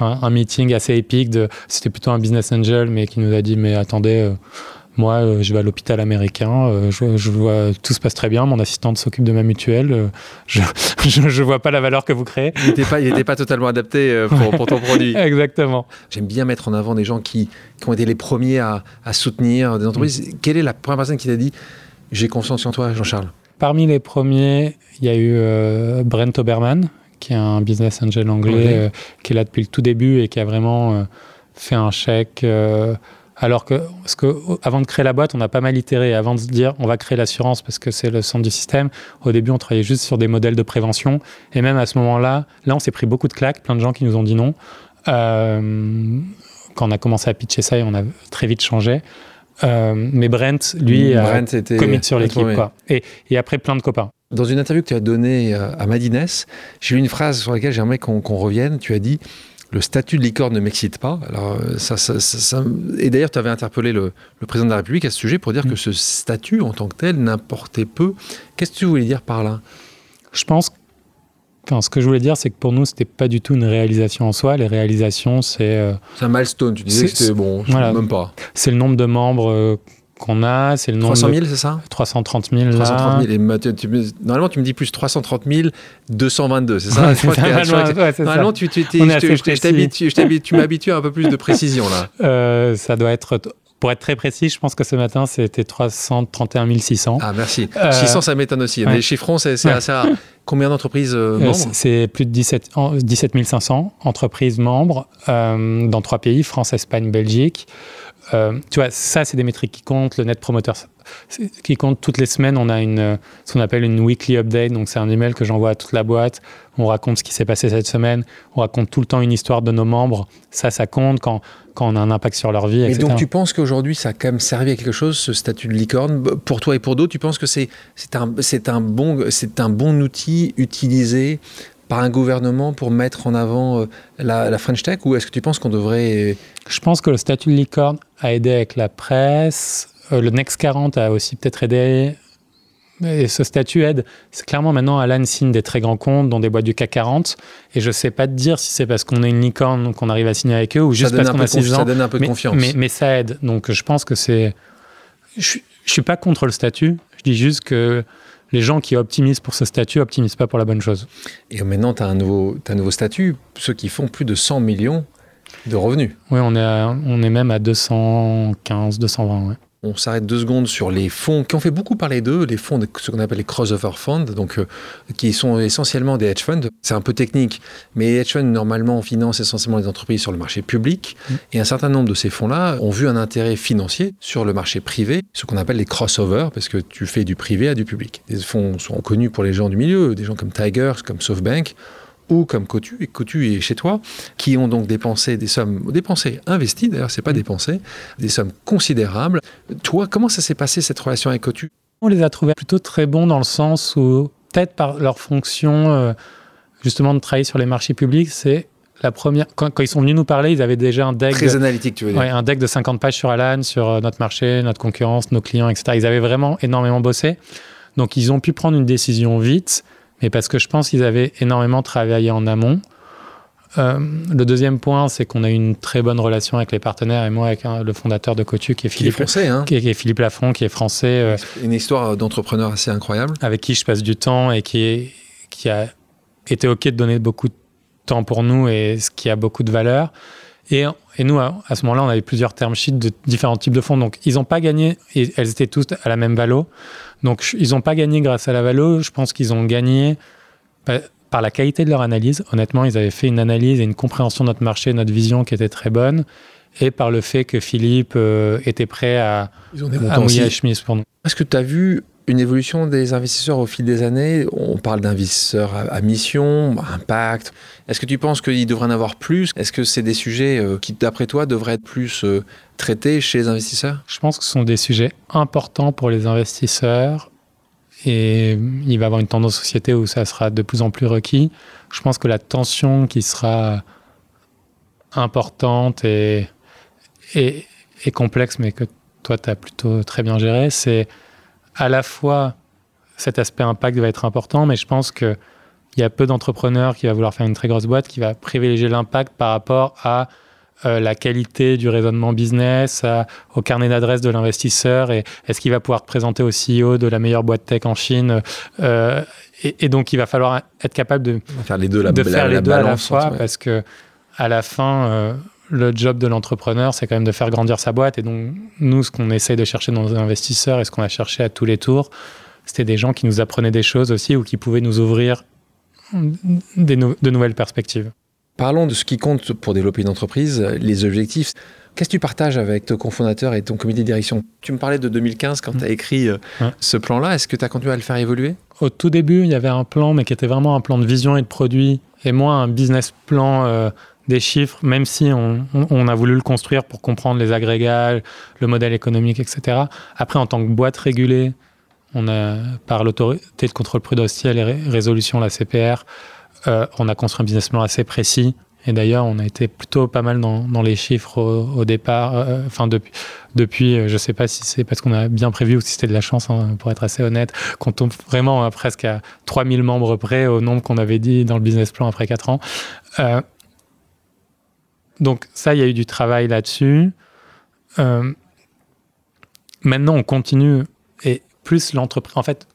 un meeting assez épique, de, c'était plutôt un business angel, mais qui nous a dit, mais attendez, Moi, euh, je vais à l'hôpital américain, euh, je, je, vois tout se passe très bien, mon assistante s'occupe de ma mutuelle, euh, je, je, vois pas la valeur que vous créez. Il n'était pas, il pas totalement adapté pour, pour ton produit. Exactement. J'aime bien mettre en avant des gens qui, qui ont été les premiers à, à soutenir des entreprises. Mm. Quelle est la première personne qui t'a dit j'ai confiance en toi, Jean-Charles? Parmi les premiers, il y a eu Brent Oberman, qui est un business angel anglais, qui est là depuis le tout début et qui a vraiment fait un chèque alors que, parce que avant de créer la boîte, on a pas mal itéré. Avant de se dire, on va créer l'assurance parce que c'est le centre du système, au début, on travaillait juste sur des modèles de prévention. Et même à ce moment-là, là, on s'est pris beaucoup de claques, plein de gens qui nous ont dit non. Euh, quand on a commencé à pitcher ça, et on a très vite changé. Euh, mais Brent, lui, Brent a était... sur l'équipe. Et, et, après, plein de copains. Dans une interview que tu as donnée euh, à Madines, j'ai lu une phrase sur laquelle j'aimerais qu'on revienne. Tu as dit le statut de licorne ne m'excite pas. Alors, euh, ça, ça, Et d'ailleurs, tu avais interpellé le, président de la République à ce sujet pour dire mm. que ce statut en tant que tel n'importait peu. Qu'est-ce que tu voulais dire par là? Je pense. Enfin, ce que je voulais dire, c'est que pour nous, c'était pas du tout une réalisation en soi. Les réalisations, c'est. Euh, c'est un milestone. Tu disais que c'était bon, je voilà, même pas. C'est le nombre de membres euh, qu'on a, c'est le nombre. 300 000, c'est ça? 330 000. 330 000. normalement, tu me dis plus 330 222, c'est ça? Normalement, tu, tu, tu m'habitues à un peu plus de précision là. Euh, ça doit être. Pour être très précis, je pense que ce matin, c'était 331 600. Ah, merci. 600, euh, ça m'étonne aussi. Les chiffrons, c'est assez rare. Combien d'entreprises euh, membres? C'est plus de 17, 17 500 entreprises membres dans trois pays, France, Espagne, Belgique. Euh, tu vois, ça, c'est des métriques qui comptent. Le net promoter qui compte toutes les semaines. On a une, ce qu'on appelle une weekly update. Donc, c'est un email que j'envoie à toute la boîte. On raconte ce qui s'est passé cette semaine. On raconte tout le temps une histoire de nos membres. Ça, ça compte quand, quand on a un impact sur leur vie. Et donc, tu penses qu'aujourd'hui, ça a quand même servi à quelque chose, ce statut de licorne? Pour toi et pour d'autres, tu penses que c'est un, un, bon, un bon outil utilisé par un gouvernement pour mettre en avant euh, la, French Tech? Ou est-ce que tu penses qu'on devrait... Je pense que le statut de licorne a aidé avec la presse. Euh, le Next 40 a aussi peut-être aidé. Et ce statut aide. C'est clairement maintenant Alan signe des très grands comptes dans des boîtes du CAC 40. Et je ne sais pas te dire si c'est parce qu'on est une licorne qu'on arrive à signer avec eux ou juste parce qu'on a 6 ans. Ça donne un peu de confiance. Mais, mais, ça aide. Donc je pense que c'est. Je ne suis pas contre le statut. Je dis juste que les gens qui optimisent pour ce statut optimisent pas pour la bonne chose. Et maintenant, tu as un nouveau statut, ceux qui font plus de 100 millions de revenus. Oui, on est, on est même à 215, 220. Ouais on s'arrête deux secondes sur les fonds qui ont fait beaucoup parler d'eux, les fonds, de, ce qu'on appelle les crossover funds, donc euh, qui sont essentiellement des hedge funds. C'est un peu technique, mais les hedge funds normalement financent essentiellement les entreprises sur le marché public, mm. et un certain nombre de ces fonds-là ont vu un intérêt financier sur le marché privé, ce qu'on appelle les crossovers, parce que tu fais du privé à du public. Les fonds sont connus pour les gens du milieu, des gens comme Tiger, comme SoftBank ou comme Cotu, et Cotu est chez toi, qui ont donc dépensé des sommes, dépensées, investies d'ailleurs, c'est pas mm. dépensé, des sommes considérables. Toi, comment ça s'est passé cette relation avec Cotu? On les a trouvés plutôt très bons dans le sens où, peut-être par leur fonction, euh, justement, de travailler sur les marchés publics, c'est la première. Quand, ils sont venus nous parler, ils avaient déjà un deck. Très analytique, tu veux dire. un deck de 50 pages sur Alan, sur euh, notre marché, notre concurrence, nos clients, etc. Ils avaient vraiment énormément bossé. Donc, ils ont pu prendre une décision vite mais parce que je pense qu'ils avaient énormément travaillé en amont. Euh, le deuxième point, c'est qu'on a eu une très bonne relation avec les partenaires et moi avec le fondateur de Cotu qui est Philippe, qui est français, hein. qui, est, Philippe Lafont, qui est français. Euh, une histoire d'entrepreneur assez incroyable. Avec qui je passe du temps et qui, est, qui a été OK de donner beaucoup de temps pour nous et ce qui a beaucoup de valeur. Et, et nous, à, ce moment-là, on avait plusieurs term sheets de différents types de fonds. Donc, ils n'ont pas gagné, et elles étaient toutes à la même valo. Donc, ils n'ont pas gagné grâce à la valo. Je pense qu'ils ont gagné par la qualité de leur analyse. Honnêtement, ils avaient fait une analyse et une compréhension de notre marché, notre vision qui était très bonne. Et par le fait que Philippe euh, était prêt à, à mouiller la chemise pour nous. Est-ce que tu as vu une évolution des investisseurs au fil des années. On parle d'investisseurs à, mission, impact. Est-ce que tu penses qu'il devrait en avoir plus? Est-ce que c'est des sujets euh, qui, d'après toi, devraient être plus euh, traités chez les investisseurs? Je pense que ce sont des sujets importants pour les investisseurs. Et il va y avoir une tendance société où ça sera de plus en plus requis. Je pense que la tension qui sera importante et, et, et complexe, mais que toi, tu as plutôt très bien géré, c'est à la fois cet aspect impact va être important, mais je pense qu'il y a peu d'entrepreneurs qui va vouloir faire une très grosse boîte qui va privilégier l'impact par rapport à euh, la qualité du raisonnement business, au carnet d'adresse de l'investisseur et est-ce qu'il va pouvoir présenter au CEO de la meilleure boîte tech en Chine. Euh, et, donc, il va falloir être capable de faire les deux, la, de faire les deux à la fois ouais. parce que à la fin, euh, le job de l'entrepreneur, c'est quand même de faire grandir sa boîte. Et donc, nous, ce qu'on essaye de chercher dans nos investisseurs et ce qu'on a cherché à tous les tours, c'était des gens qui nous apprenaient des choses aussi ou qui pouvaient nous ouvrir des de nouvelles perspectives. Parlons de ce qui compte pour développer une entreprise, les objectifs. Qu'est-ce que tu partages avec ton cofondateur et ton comité de direction? Tu me parlais de 2015 quand tu as écrit euh, Ouais. ce plan-là. Est-ce que tu as continué à le faire évoluer? Au tout début, il y avait un plan, mais qui était vraiment un plan de vision et de produit, et moins un business plan euh, des chiffres, même si on, a voulu le construire pour comprendre les agrégats, le modèle économique, etc. Après, en tant que boîte régulée, on a, par l'autorité de contrôle prudentiel et ré- résolution, la CPR, euh, on a construit un business plan assez précis. Et d'ailleurs, on a été plutôt pas mal dans, les chiffres au, départ. euh, Enfin, depuis, euh, je sais pas si c'est parce qu'on a bien prévu ou si c'était de la chance, hein, pour être assez honnête, qu'on tombe vraiment à presque à 3000 membres près au nombre qu'on avait dit dans le business plan après 4 ans. Euh, donc ça, il y a eu du travail là-dessus. Euh, maintenant, on continue et plus l'entreprise. En fait,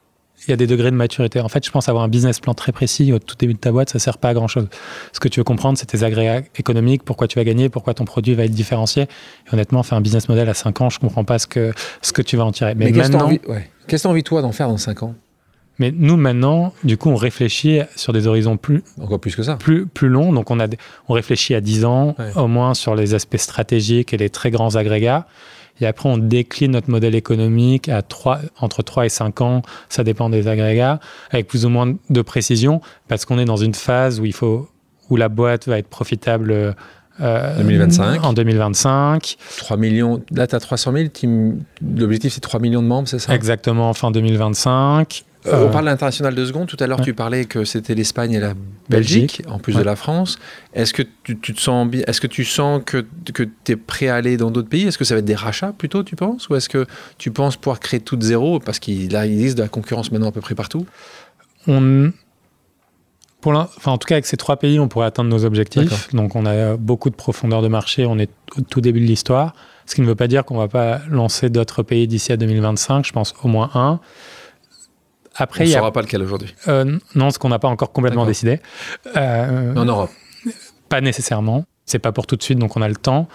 il y a des degrés de maturité. En fait, je pense avoir un business plan très précis au tout début de ta boîte, ça sert pas à grand chose. Ce que tu veux comprendre, c'est tes agrégats économiques, pourquoi tu vas gagner, pourquoi ton produit va être différencié. Et honnêtement, faire un business model à 5 ans, je comprends pas ce que, ce que tu vas en tirer. Mais, qu'est-ce que tu as envie, ouais. Qu'est-ce que t'as envie, toi, d'en faire dans 5 ans? Mais nous maintenant, du coup, on réfléchit sur des horizons plus, Encore plus que ça. plus, plus long. Donc, on, a, on réfléchit à 10 ans, Ouais. au moins sur les aspects stratégiques et les très grands agrégats. Et après, on décline notre modèle économique à 3, entre 3 et 5 ans, ça dépend des agrégats, avec plus ou moins de précision, parce qu'on est dans une phase où, il faut, où la boîte va être profitable euh, 2025. en 2025. 3 millions. Là, tu as 300 000. tu- L'objectif, c'est 3 millions de membres, c'est ça? Exactement, fin 2025. Euh, Euh, on parle d'international de secondes. Tout à l'heure, ouais. tu parlais que c'était l'Espagne et la Belgique, en plus Ouais. de la France. Est-ce que tu, tu te sens Est-ce que tu sens que, que tu es prêt à aller dans d'autres pays? Est-ce que ça va être des rachats plutôt, tu penses? Ou est-ce que tu penses pouvoir créer tout de zéro Parce qu'il il existe de la concurrence maintenant à peu près partout? on, pour enfin, en tout cas, avec ces trois pays, on pourrait atteindre nos objectifs. Donc, on a euh, beaucoup de profondeur de marché. On est au tout début de l'histoire. Ce qui ne veut pas dire qu'on ne va pas lancer d'autres pays d'ici à 2025. Je pense au moins un. Après, on il ne a. saura pas lequel aujourd'hui. euh, non, ce qu'on n'a pas encore complètement décidé. Euh, en Europe. pas nécessairement. C'est pas pour tout de suite, donc on a le temps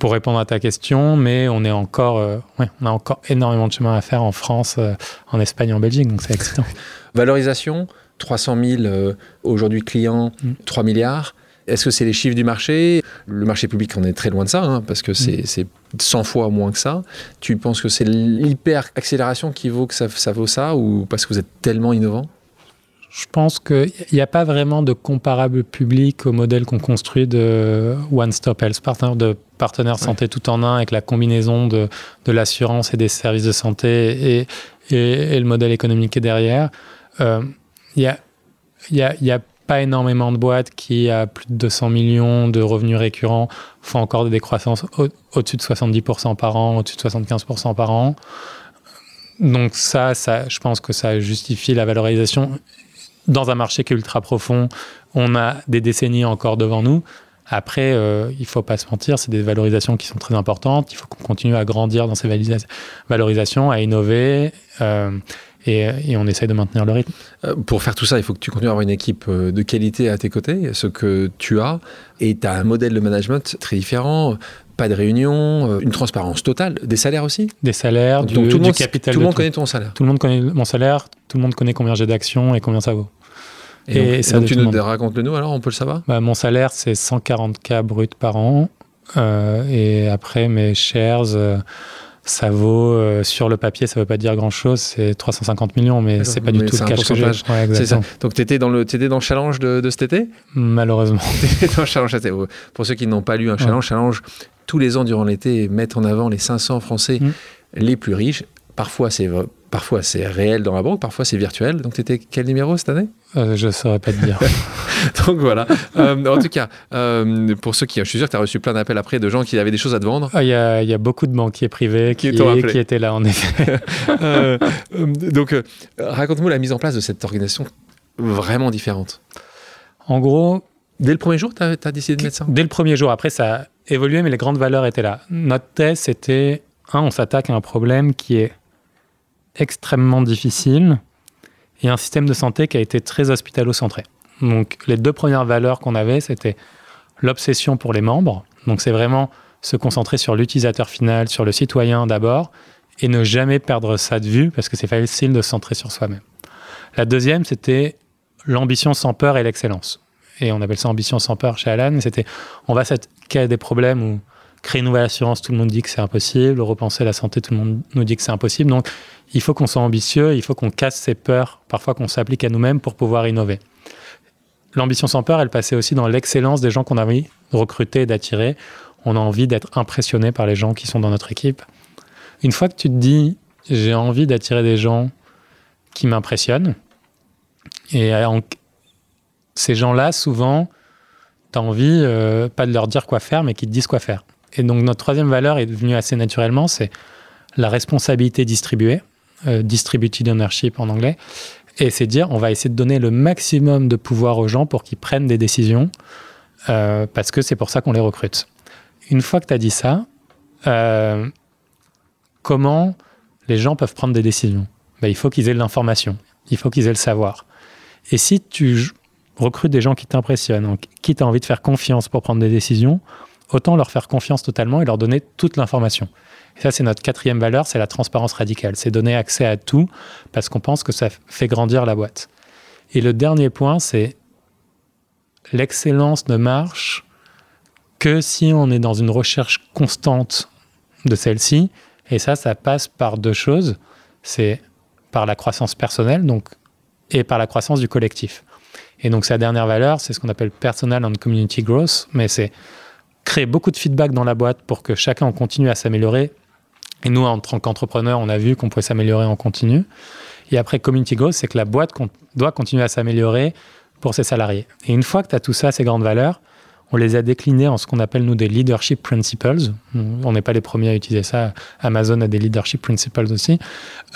pour répondre à ta question, mais on est encore, euh, ouais, on a encore énormément de chemin à faire en France, euh, en Espagne, en Belgique, donc c'est excitant. Valorisation 300 000 euh, aujourd'hui clients, Mm. 3 milliards. Est-ce que c'est les chiffres du marché? Le marché public, on est très loin de ça, hein, parce que c'est Mm. c'est 100 fois moins que ça. Tu penses que c'est l'hyper-accélération qui vaut que ça, ça vaut ça, ou parce que vous êtes tellement innovant? Je pense qu'il n'y a pas vraiment de comparable public au modèle qu'on construit de One Stop Health Partner, de partenaire santé tout en un avec la combinaison de, de l'assurance et des services de santé et, et, et le modèle économique qui est derrière. Euh, Il y a, il y a, il y a pas énormément de boîtes qui, à plus de 200 millions de revenus récurrents, font encore des décroissances au- au-dessus de 70% par an, au-dessus de 75% par an. Donc ça, ça, je pense que ça justifie la valorisation dans un marché qui est ultra profond, on a des décennies encore devant nous. Après, euh, il faut pas se mentir, c'est des valorisations qui sont très importantes. Il faut qu'on continue à grandir dans ces valorisations, à innover, euh, et, et on essaye de maintenir le rythme. Euh, Pour faire tout ça, il faut que tu continues à avoir une équipe euh, de qualité à tes côtés, ce que tu as, et tu as un modèle de management très différent, pas de réunion, euh, une transparence totale, des salaires aussi. Des salaires, Donc, du, tout du monde, capital. tout le de monde connaît ton salaire. tout le monde connaît mon salaire, tout le monde connaît combien j'ai d'actions et combien ça vaut. Et, Et donc, ça donc tu tout nous racontes-le nous alors, on peut le savoir Bah, mon salaire, c'est 140K brut par an. Euh, et après, mes shares, euh, ça vaut, euh, sur le papier, ça veut pas dire grand-chose, c'est 350 millions, mais c'est pas du tout le un cash que j'ai. pourcentage. Ouais, C'est ça. exactement. Donc tu étais dans le, t'étais dans le challenge de, de cet été? Malheureusement. Dans le challenge. Pour ceux qui n'ont pas lu un challenge, challenge tous les ans durant l'été mettre en avant les 500 Français Mm. les plus riches. Parfois c'est parfois c'est réel dans la banque, parfois c'est virtuel. Donc tu étais quel numéro cette année? Euh, je saurais pas te dire. Donc voilà. Euh, en tout cas, euh, pour ceux qui, je suis sûr que tu as reçu plein d'appels après de gens qui avaient des choses à te vendre. Ah, Il y, a, il y a beaucoup de banquiers privés Qui étaient là, en effet. Donc raconte-moi la mise en place de cette organisation vraiment différente. En gros, Dès le premier jour, tu as, décidé de mettre ça? Dès le premier jour. Après, ça a évolué, mais les grandes valeurs étaient là. Notre thèse, c'était, un, on s'attaque à un problème qui est extrêmement difficile et un système de santé qui a été très hospitalo-centré. Donc, les deux premières valeurs qu'on avait, c'était l'obsession pour les membres. Donc, c'est vraiment se concentrer sur l'utilisateur final, sur le citoyen d'abord, et ne jamais perdre ça de vue parce que c'est facile de se centrer sur soi-même. La deuxième, c'était l'ambition sans peur et l'excellence. Et on appelle ça ambition sans peur chez Alan. C'était, on va s'attaquer des problèmes où créer une nouvelle assurance, tout le monde dit que c'est impossible. Repenser la santé, tout le monde nous dit que c'est impossible. Donc, il faut qu'on soit ambitieux, il faut qu'on casse ses peurs, parfois qu'on s'applique à nous-mêmes pour pouvoir innover. L'ambition sans peur, elle passait aussi dans l'excellence des gens qu'on a envie de recruter et d'attirer. On a envie d'être impressionné par les gens qui sont dans notre équipe. Une fois que tu te dis, j'ai envie d'attirer des gens qui m'impressionnent, et ces gens-là, souvent, tu as envie, euh, pas de leur dire quoi faire, mais qu'ils te disent quoi faire. Et donc, notre troisième valeur est devenue assez naturellement, c'est la responsabilité distribuée, distributed ownership en anglais. Et c'est dire, on va essayer de donner le maximum de pouvoir aux gens pour qu'ils prennent des décisions, euh, parce que c'est pour ça qu'on les recrute. Une fois que tu as dit ça, comment les gens peuvent prendre des décisions? Ben, Il faut qu'ils aient l'information, il faut qu'ils aient le savoir. Et si tu recrutes des gens qui t'impressionnent, qui as envie de faire confiance pour prendre des décisions, autant leur faire confiance totalement et leur donner toute l'information. Et ça, c'est notre quatrième valeur, c'est la transparence radicale. C'est donner accès à tout parce qu'on pense que ça fait grandir la boîte. Et le dernier point, c'est l'excellence ne marche que si on est dans une recherche constante de celle-ci. Et ça, ça passe par deux choses. C'est par la croissance personnelle, donc et par la croissance du collectif. Et donc sa dernière valeur, c'est ce qu'on appelle personal and community growth, mais c'est créer beaucoup de feedback dans la boîte pour que chacun continue à s'améliorer. Et nous, en tant qu'entrepreneurs, on a vu qu'on pouvait s'améliorer en continu. Et après, community growth, c'est que la boîte doit continuer à s'améliorer pour ses salariés. Et une fois que tu as tout ça, ces grandes valeurs, on les a déclinées en ce qu'on appelle, nous, des leadership principles. On n'est pas les premiers à utiliser ça. Amazon a des leadership principles aussi.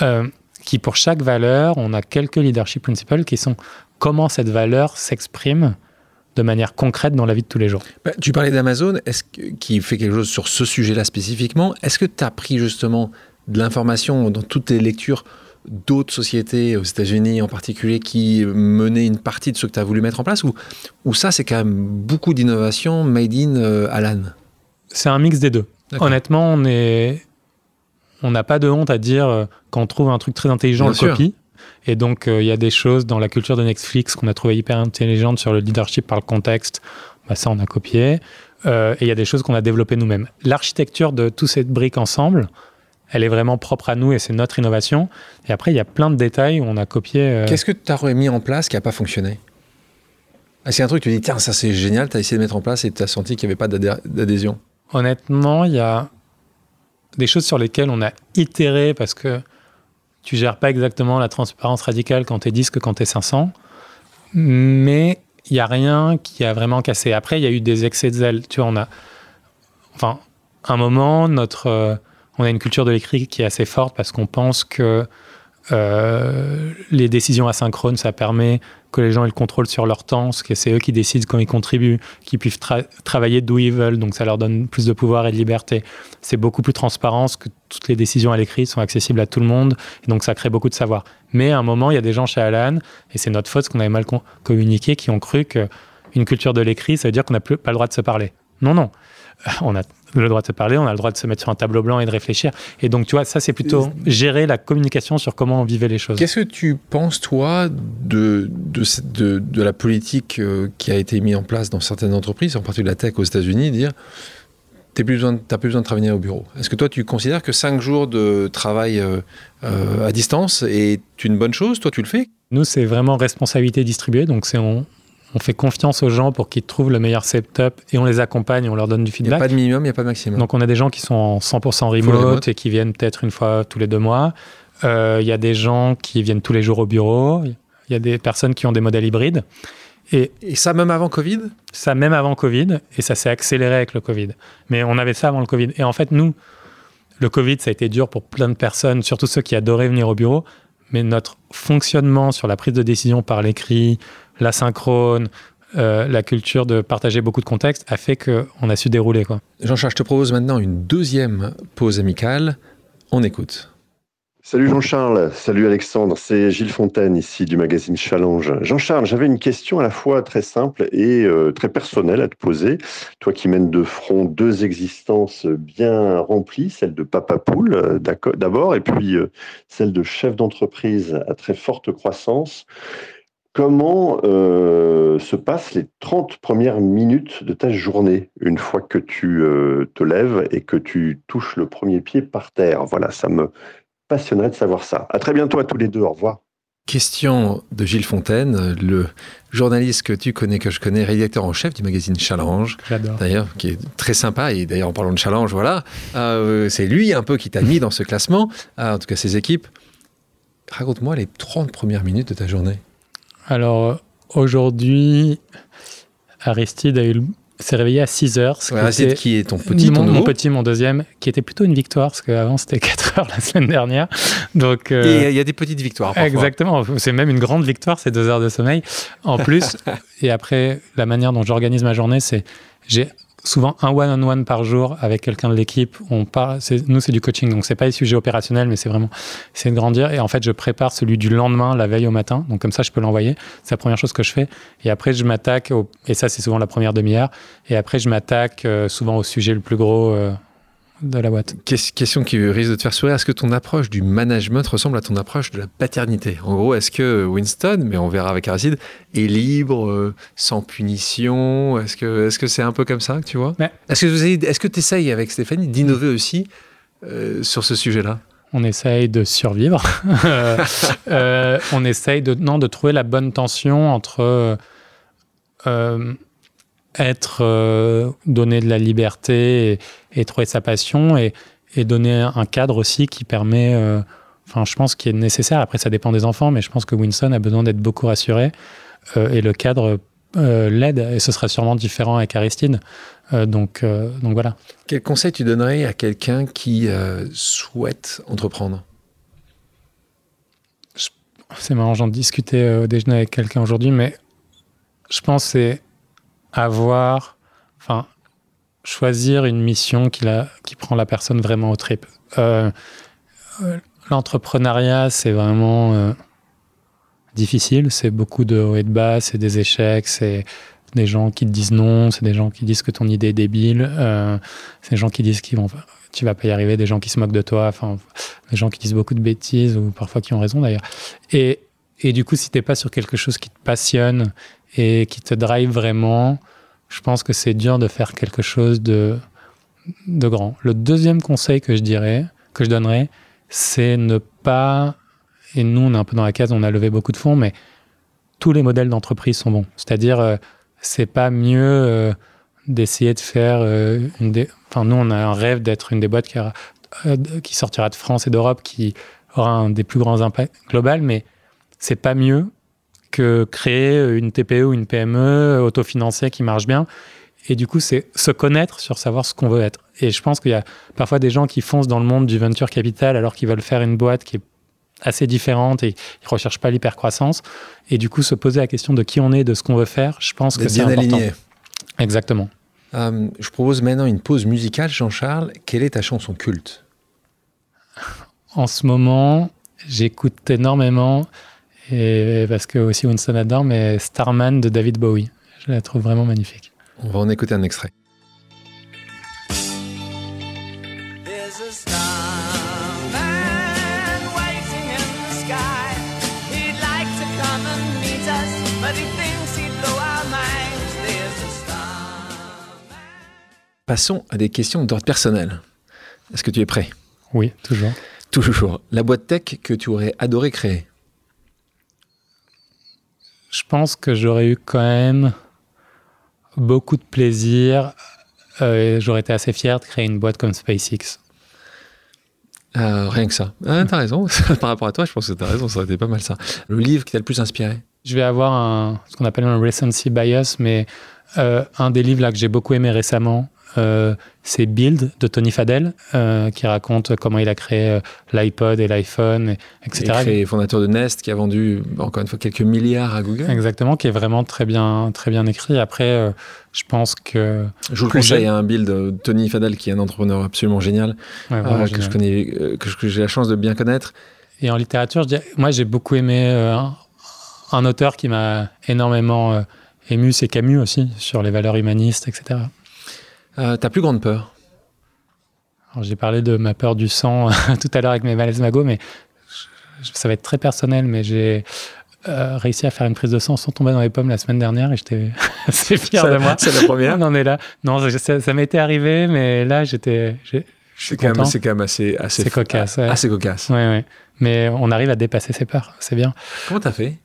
Euh, qui pour chaque valeur, on a quelques leadership principles qui sont comment cette valeur s'exprime de manière concrète dans la vie de tous les jours. Bah, tu parlais d'Amazon, est-ce qui fait quelque chose sur ce sujet-là spécifiquement Est-ce que tu as pris justement de l'information dans toutes tes lectures d'autres sociétés aux États-Unis en particulier qui menaient une partie de ce que tu as voulu mettre en place ou, ou ça c'est quand même beaucoup d'innovation made in euh, Alan C'est un mix des deux. Honnêtement, on est on n'a pas de honte à dire euh, quand on trouve un truc très intelligent, on le copie. Et donc, euh, il y a des choses dans la culture de Netflix qu'on a trouvé hyper intelligentes sur le leadership par le contexte. Bah, ça, on a copié. Euh, et il y a des choses qu'on a développées nous-mêmes. L'architecture de toutes ces briques ensemble, elle est vraiment propre à nous et c'est notre innovation. Et après, il y a plein de détails où on a copié. Qu'est-ce que tu as remis en place qui n'a pas fonctionné? C'est un truc, tu dis, tiens, ça c'est génial, tu as essayé de mettre en place et tu as senti qu'il n'y avait pas d'adhésion? Honnêtement, il y a des choses sur lesquelles on a itéré parce que tu gères pas exactement la transparence radicale quand tu es 10 que quand tu es 500. Mais il n'y a rien qui a vraiment cassé. Après, il y a eu des excès de zèle. Tu vois, on. Enfin, un moment, notre, euh, on a une culture de l'écrit qui est assez forte parce qu'on pense que euh, les décisions asynchrones, ça permet que les gens aient le contrôle sur leur temps, que c'est eux qui décident quand ils contribuent, qu'ils puissent travailler d'où ils veulent, donc ça leur donne plus de pouvoir et de liberté. C'est beaucoup plus transparent, que toutes les décisions à l'écrit sont accessibles à tout le monde, et donc ça crée beaucoup de savoir. Mais à un moment, il y a des gens chez Alan, et c'est notre faute qu'on avait mal communiqué, qui ont cru qu'une culture de l'écrit, ça veut dire qu'on n'a pas le droit de se parler. Non, non. On a le droit de se parler, on a le droit de se mettre sur un tableau blanc et de réfléchir. Et donc, tu vois, ça, c'est plutôt gérer la communication sur comment on vivait les choses. Qu'est-ce que tu penses, toi, de, de, de, la politique euh, qui a été mise en place dans certaines entreprises, en particulier la tech aux États-Unis, dire tu n'as plus, besoin, plus besoin de travailler au bureau. Est-ce que toi, tu considères que 5 jours de travail euh, euh, à distance est une bonne chose? Toi, tu le fais? Nous, c'est vraiment responsabilité distribuée. Donc, c'est on, on fait confiance aux gens pour qu'ils trouvent le meilleur setup et on les accompagne, on leur donne du feedback. Il n'y a pas de minimum, il n'y a pas de maximum. Donc on a des gens qui sont en 100% remote, et qui viennent peut-être une fois tous les deux mois. Euh, il y a des gens qui viennent tous les jours au bureau. Il y a des personnes qui ont des modèles hybrides. Et, et, ça même avant Covid? Ça même avant Covid, et ça s'est accéléré avec le Covid. Mais on avait ça avant le Covid. Et en fait, nous, le Covid, ça a été dur pour plein de personnes, surtout ceux qui adoraient venir au bureau. Mais notre fonctionnement sur la prise de décision par l'écrit, l'asynchrone, euh, la culture de partager beaucoup de contexte a fait qu'on a su dérouler. Quoi. Jean-Charles, je te propose maintenant une deuxième pause amicale. On écoute. Salut Jean-Charles, salut Alexandre, c'est Gilles Fontaine ici du magazine Challenge. Jean-Charles, j'avais une question à la fois très simple et euh, très personnelle à te poser. Toi qui mènes de front deux existences bien remplies, celle de papa poule euh, d'abord et puis euh, celle de chef d'entreprise à très forte croissance. Comment se passent les 30 premières minutes de ta journée une fois que tu te lèves et que tu touches le premier pied par terre? Voilà, ça me passionnerait de savoir ça. À très bientôt à tous les deux. Au revoir. Question de Gilles Fontaine, le journaliste que tu connais, que je connais, rédacteur en chef du magazine Challenge. D'ailleurs, qui est très sympa. Et d'ailleurs, en parlant de Challenge, voilà, euh, c'est lui un peu qui t'a mis dans ce classement, euh, en tout cas ses équipes. Raconte-moi les 30 premières minutes de ta journée. Alors, aujourd'hui, Aristide a eu le s'est réveillé à 6 heures. Ouais, qui est ton petit, mon, mon, petit, mon deuxième, qui était plutôt une victoire, parce qu'avant c'était 4 heures la semaine dernière. Donc, euh, Et il y a des petites victoires. Parfois. Exactement, c'est même une grande victoire, ces 2 heures de sommeil. En plus, et après, la manière dont j'organise ma journée, c'est j'ai souvent un one-on-one par jour avec quelqu'un de l'équipe. On parle, nous, c'est du coaching, donc c'est pas les sujets opérationnels, mais c'est vraiment, c'est de grandir. Et en fait, je prépare celui du lendemain, la veille au matin. Donc comme ça, je peux l'envoyer. C'est la première chose que je fais. Et après, je m'attaque, et ça, c'est souvent la première demi-heure. Et après, je m'attaque euh, souvent au sujet le plus gros euh, de la boîte. Question qui risque de te faire sourire. Est-ce que ton approche du management ressemble à ton approche de la paternité? En gros, est-ce que Winston, mais on verra avec Aristide, est libre, euh, sans punition? Est-ce que est-ce que c'est un peu comme ça que tu vois? Est-ce que est-ce que tu essayes avec Stéphanie d'innover aussi euh, sur ce sujet-là? On essaye de survivre. Euh, on essaye de, non, de trouver la bonne tension entre être euh, donner de la liberté et, trouver sa passion et, donner un cadre aussi qui permet, euh, enfin je pense qu'il est nécessaire, après ça dépend des enfants, mais je pense que Winston a besoin d'être beaucoup rassuré euh, et le cadre l'aide et ce sera sûrement différent avec Aristide. donc, donc voilà. Quel conseil tu donnerais à quelqu'un qui souhaite entreprendre? C'est marrant, j'en discutais au déjeuner avec quelqu'un aujourd'hui, mais je pense que c'est avoir, enfin, choisir une mission qui, la, qui prend la personne vraiment au trip. Euh, euh, l'entrepreneuriat, c'est vraiment euh, difficile. C'est beaucoup de hauts et de bas, c'est des échecs, c'est des gens qui te disent non, c'est des gens qui disent que ton idée est débile, c'est des gens qui disent qu'ils vont, tu vas pas y arriver, des gens qui se moquent de toi, enfin, des gens qui disent beaucoup de bêtises ou parfois qui ont raison d'ailleurs. Et, et du coup, si t'es pas sur quelque chose qui te passionne et qui te drive vraiment, je pense que c'est dur de faire quelque chose de, grand. Le deuxième conseil que je dirais, que je donnerais, c'est ne pas, et nous on est un peu dans la case, on a levé beaucoup de fonds, mais tous les modèles d'entreprise sont bons. C'est-à-dire, euh, c'est pas mieux euh, d'essayer de faire euh. Enfin, nous on a un rêve d'être une des boîtes qui, qui sortira de France et d'Europe, qui aura un des plus grands impacts global, mais c'est pas mieux que créer une TPE ou une PME autofinancée qui marche bien. Et du coup, c'est se connaître sur savoir ce qu'on veut être. Et je pense qu'il y a parfois des gens qui foncent dans le monde du venture capital alors qu'ils veulent faire une boîte qui est assez différente et ils ne recherchent pas l'hypercroissance. Et du coup, se poser la question de qui on est, de ce qu'on veut faire, je pense que c'est important. Aligné. Exactement. Euh, je propose maintenant une pause musicale, Jean-Charles. Quelle est ta chanson culte? En ce moment, j'écoute énormément et parce que aussi Winston adore, mais Starman de David Bowie. Je la trouve vraiment magnifique. On va en écouter un extrait. Passons à des questions d'ordre personnel. Est-ce que tu es prêt? Oui, toujours. Toujours. La boîte tech que tu aurais adoré créer je pense que j'aurais eu quand même beaucoup de plaisir euh, et j'aurais été assez fier de créer une boîte comme SpaceX. Euh, rien que ça. Ah, t'as raison. Par rapport à toi, je pense que t'as raison. Ça aurait été pas mal ça. Le livre qui t'a le plus inspiré? Je vais avoir un, ce qu'on appelle un recency bias, mais euh, un des livres là que j'ai beaucoup aimé récemment, euh, c'est Build de Tony Fadell, euh, qui raconte comment il a créé euh, l'iPod et l'iPhone, et- etc. Il est fondateur de Nest qui a vendu encore une fois quelques milliards à Google. Exactement, qui est vraiment très bien, très bien écrit. Après, euh, je pense que. Je vous le conseille, un build de Tony Fadell qui est un entrepreneur absolument génial, ouais, que je connais, j'ai la chance de bien connaître. Et en littérature, je moi, j'ai beaucoup aimé un, un auteur qui m'a énormément ému, c'est Camus aussi, sur les valeurs humanistes, etc. Euh, ta plus grande peur j'ai parlé de ma peur du sang tout à l'heure avec mes malaises magots, mais je- ça va être très personnel, mais j'ai euh, réussi à faire une prise de sang sans tomber dans les pommes la semaine dernière et j'étais assez fier Ça- de moi. C'est la première. On en est là. Non, ça, ça m'était arrivé, mais là, j'étais. C'est quand, même- quand même assez, assez, C'est cocasse, ouais. Assez cocasse. Ouais, ouais. Mais on arrive à dépasser ses peurs, c'est bien. Comment t'as fait?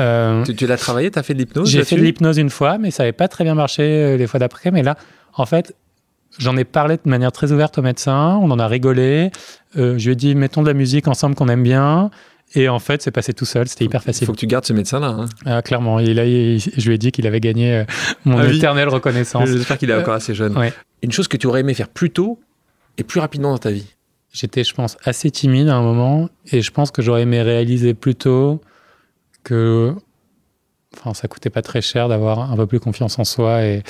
Euh, Tu, tu l'as travaillé T'as fait de l'hypnose J'ai fait de l'hypnose une fois, mais ça n'avait pas très bien marché les fois d'après. Mais là, en fait, j'en ai parlé de manière très ouverte au médecin. On en a rigolé. Euh, je lui ai dit, mettons de la musique ensemble qu'on aime bien. Et en fait, c'est passé tout seul. C'était hyper Il facile. faut que tu gardes ce médecin-là. hein. Ah, clairement. Et là, il- je lui ai dit qu'il avait gagné euh, mon Ah oui. éternelle reconnaissance. J'espère qu'il est Euh, encore assez jeune. ouais. Une chose que tu aurais aimé faire plus tôt et plus rapidement dans ta vie? J'étais, je pense, assez timide à un moment. Et je pense que j'aurais aimé réaliser plus tôt que. Enfin, ça coûtait pas très cher d'avoir un peu plus confiance en soi. Et,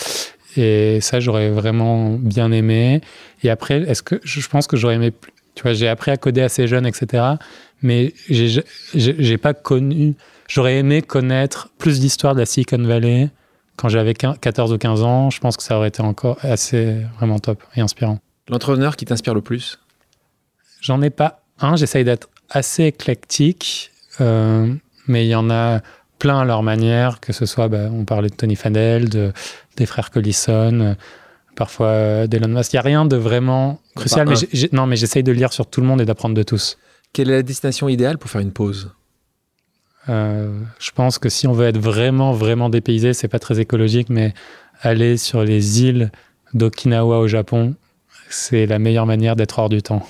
et ça, j'aurais vraiment bien aimé. Et après, est-ce que je pense que j'aurais aimé. plus- Tu vois, j'ai appris à coder assez jeune, etc. Mais j'ai pas connu. J'aurais aimé connaître plus d'histoire de la Silicon Valley quand j'avais 15 14 ou 15 ans. Je pense que ça aurait été encore assez vraiment top et inspirant. L'entrepreneur qui t'inspire le plus? J'en ai pas un, j'essaye d'être assez éclectique, euh, mais il y en a plein à leur manière, que ce soit, bah, on parlait de Tony Fadell, de, des frères Collison, euh, parfois euh, d'Elon Musk. Il n'y a rien de vraiment crucial, Pas mais non, mais j'essaye de lire sur tout le monde et d'apprendre de tous. Quelle est la destination idéale pour faire une pause? Euh, je pense que si on veut être vraiment, vraiment dépaysé, c'est pas très écologique, mais aller sur les îles d'Okinawa au Japon, c'est la meilleure manière d'être hors du temps.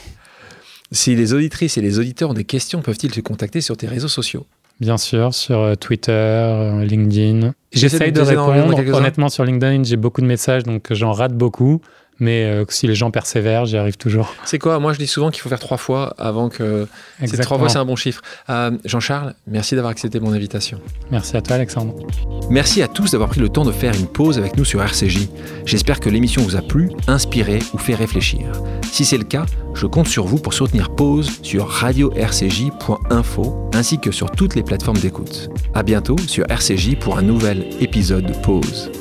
Si les auditrices et les auditeurs ont des questions, peuvent-ils te contacter sur tes réseaux sociaux? Bien sûr, sur euh, Twitter, euh, LinkedIn. J'essaye de- répondre. Honnêtement, sur LinkedIn, j'ai beaucoup de messages, donc j'en rate beaucoup. Mais euh, si les gens persévèrent, j'y arrive toujours. C'est quoi? Moi, je dis souvent qu'il faut faire trois fois avant que. C'est trois fois, c'est un bon chiffre. Euh, Jean-Charles, merci d'avoir accepté mon invitation. Merci à toi, Alexandre. Merci à tous d'avoir pris le temps de faire une pause avec nous sur RCJ. J'espère que l'émission vous a plu, inspiré ou fait réfléchir. Si c'est le cas, je compte sur vous pour soutenir Pause sur radio-rcj.info ainsi que sur toutes les plateformes d'écoute. À bientôt sur RCJ pour un nouvel épisode de Pause.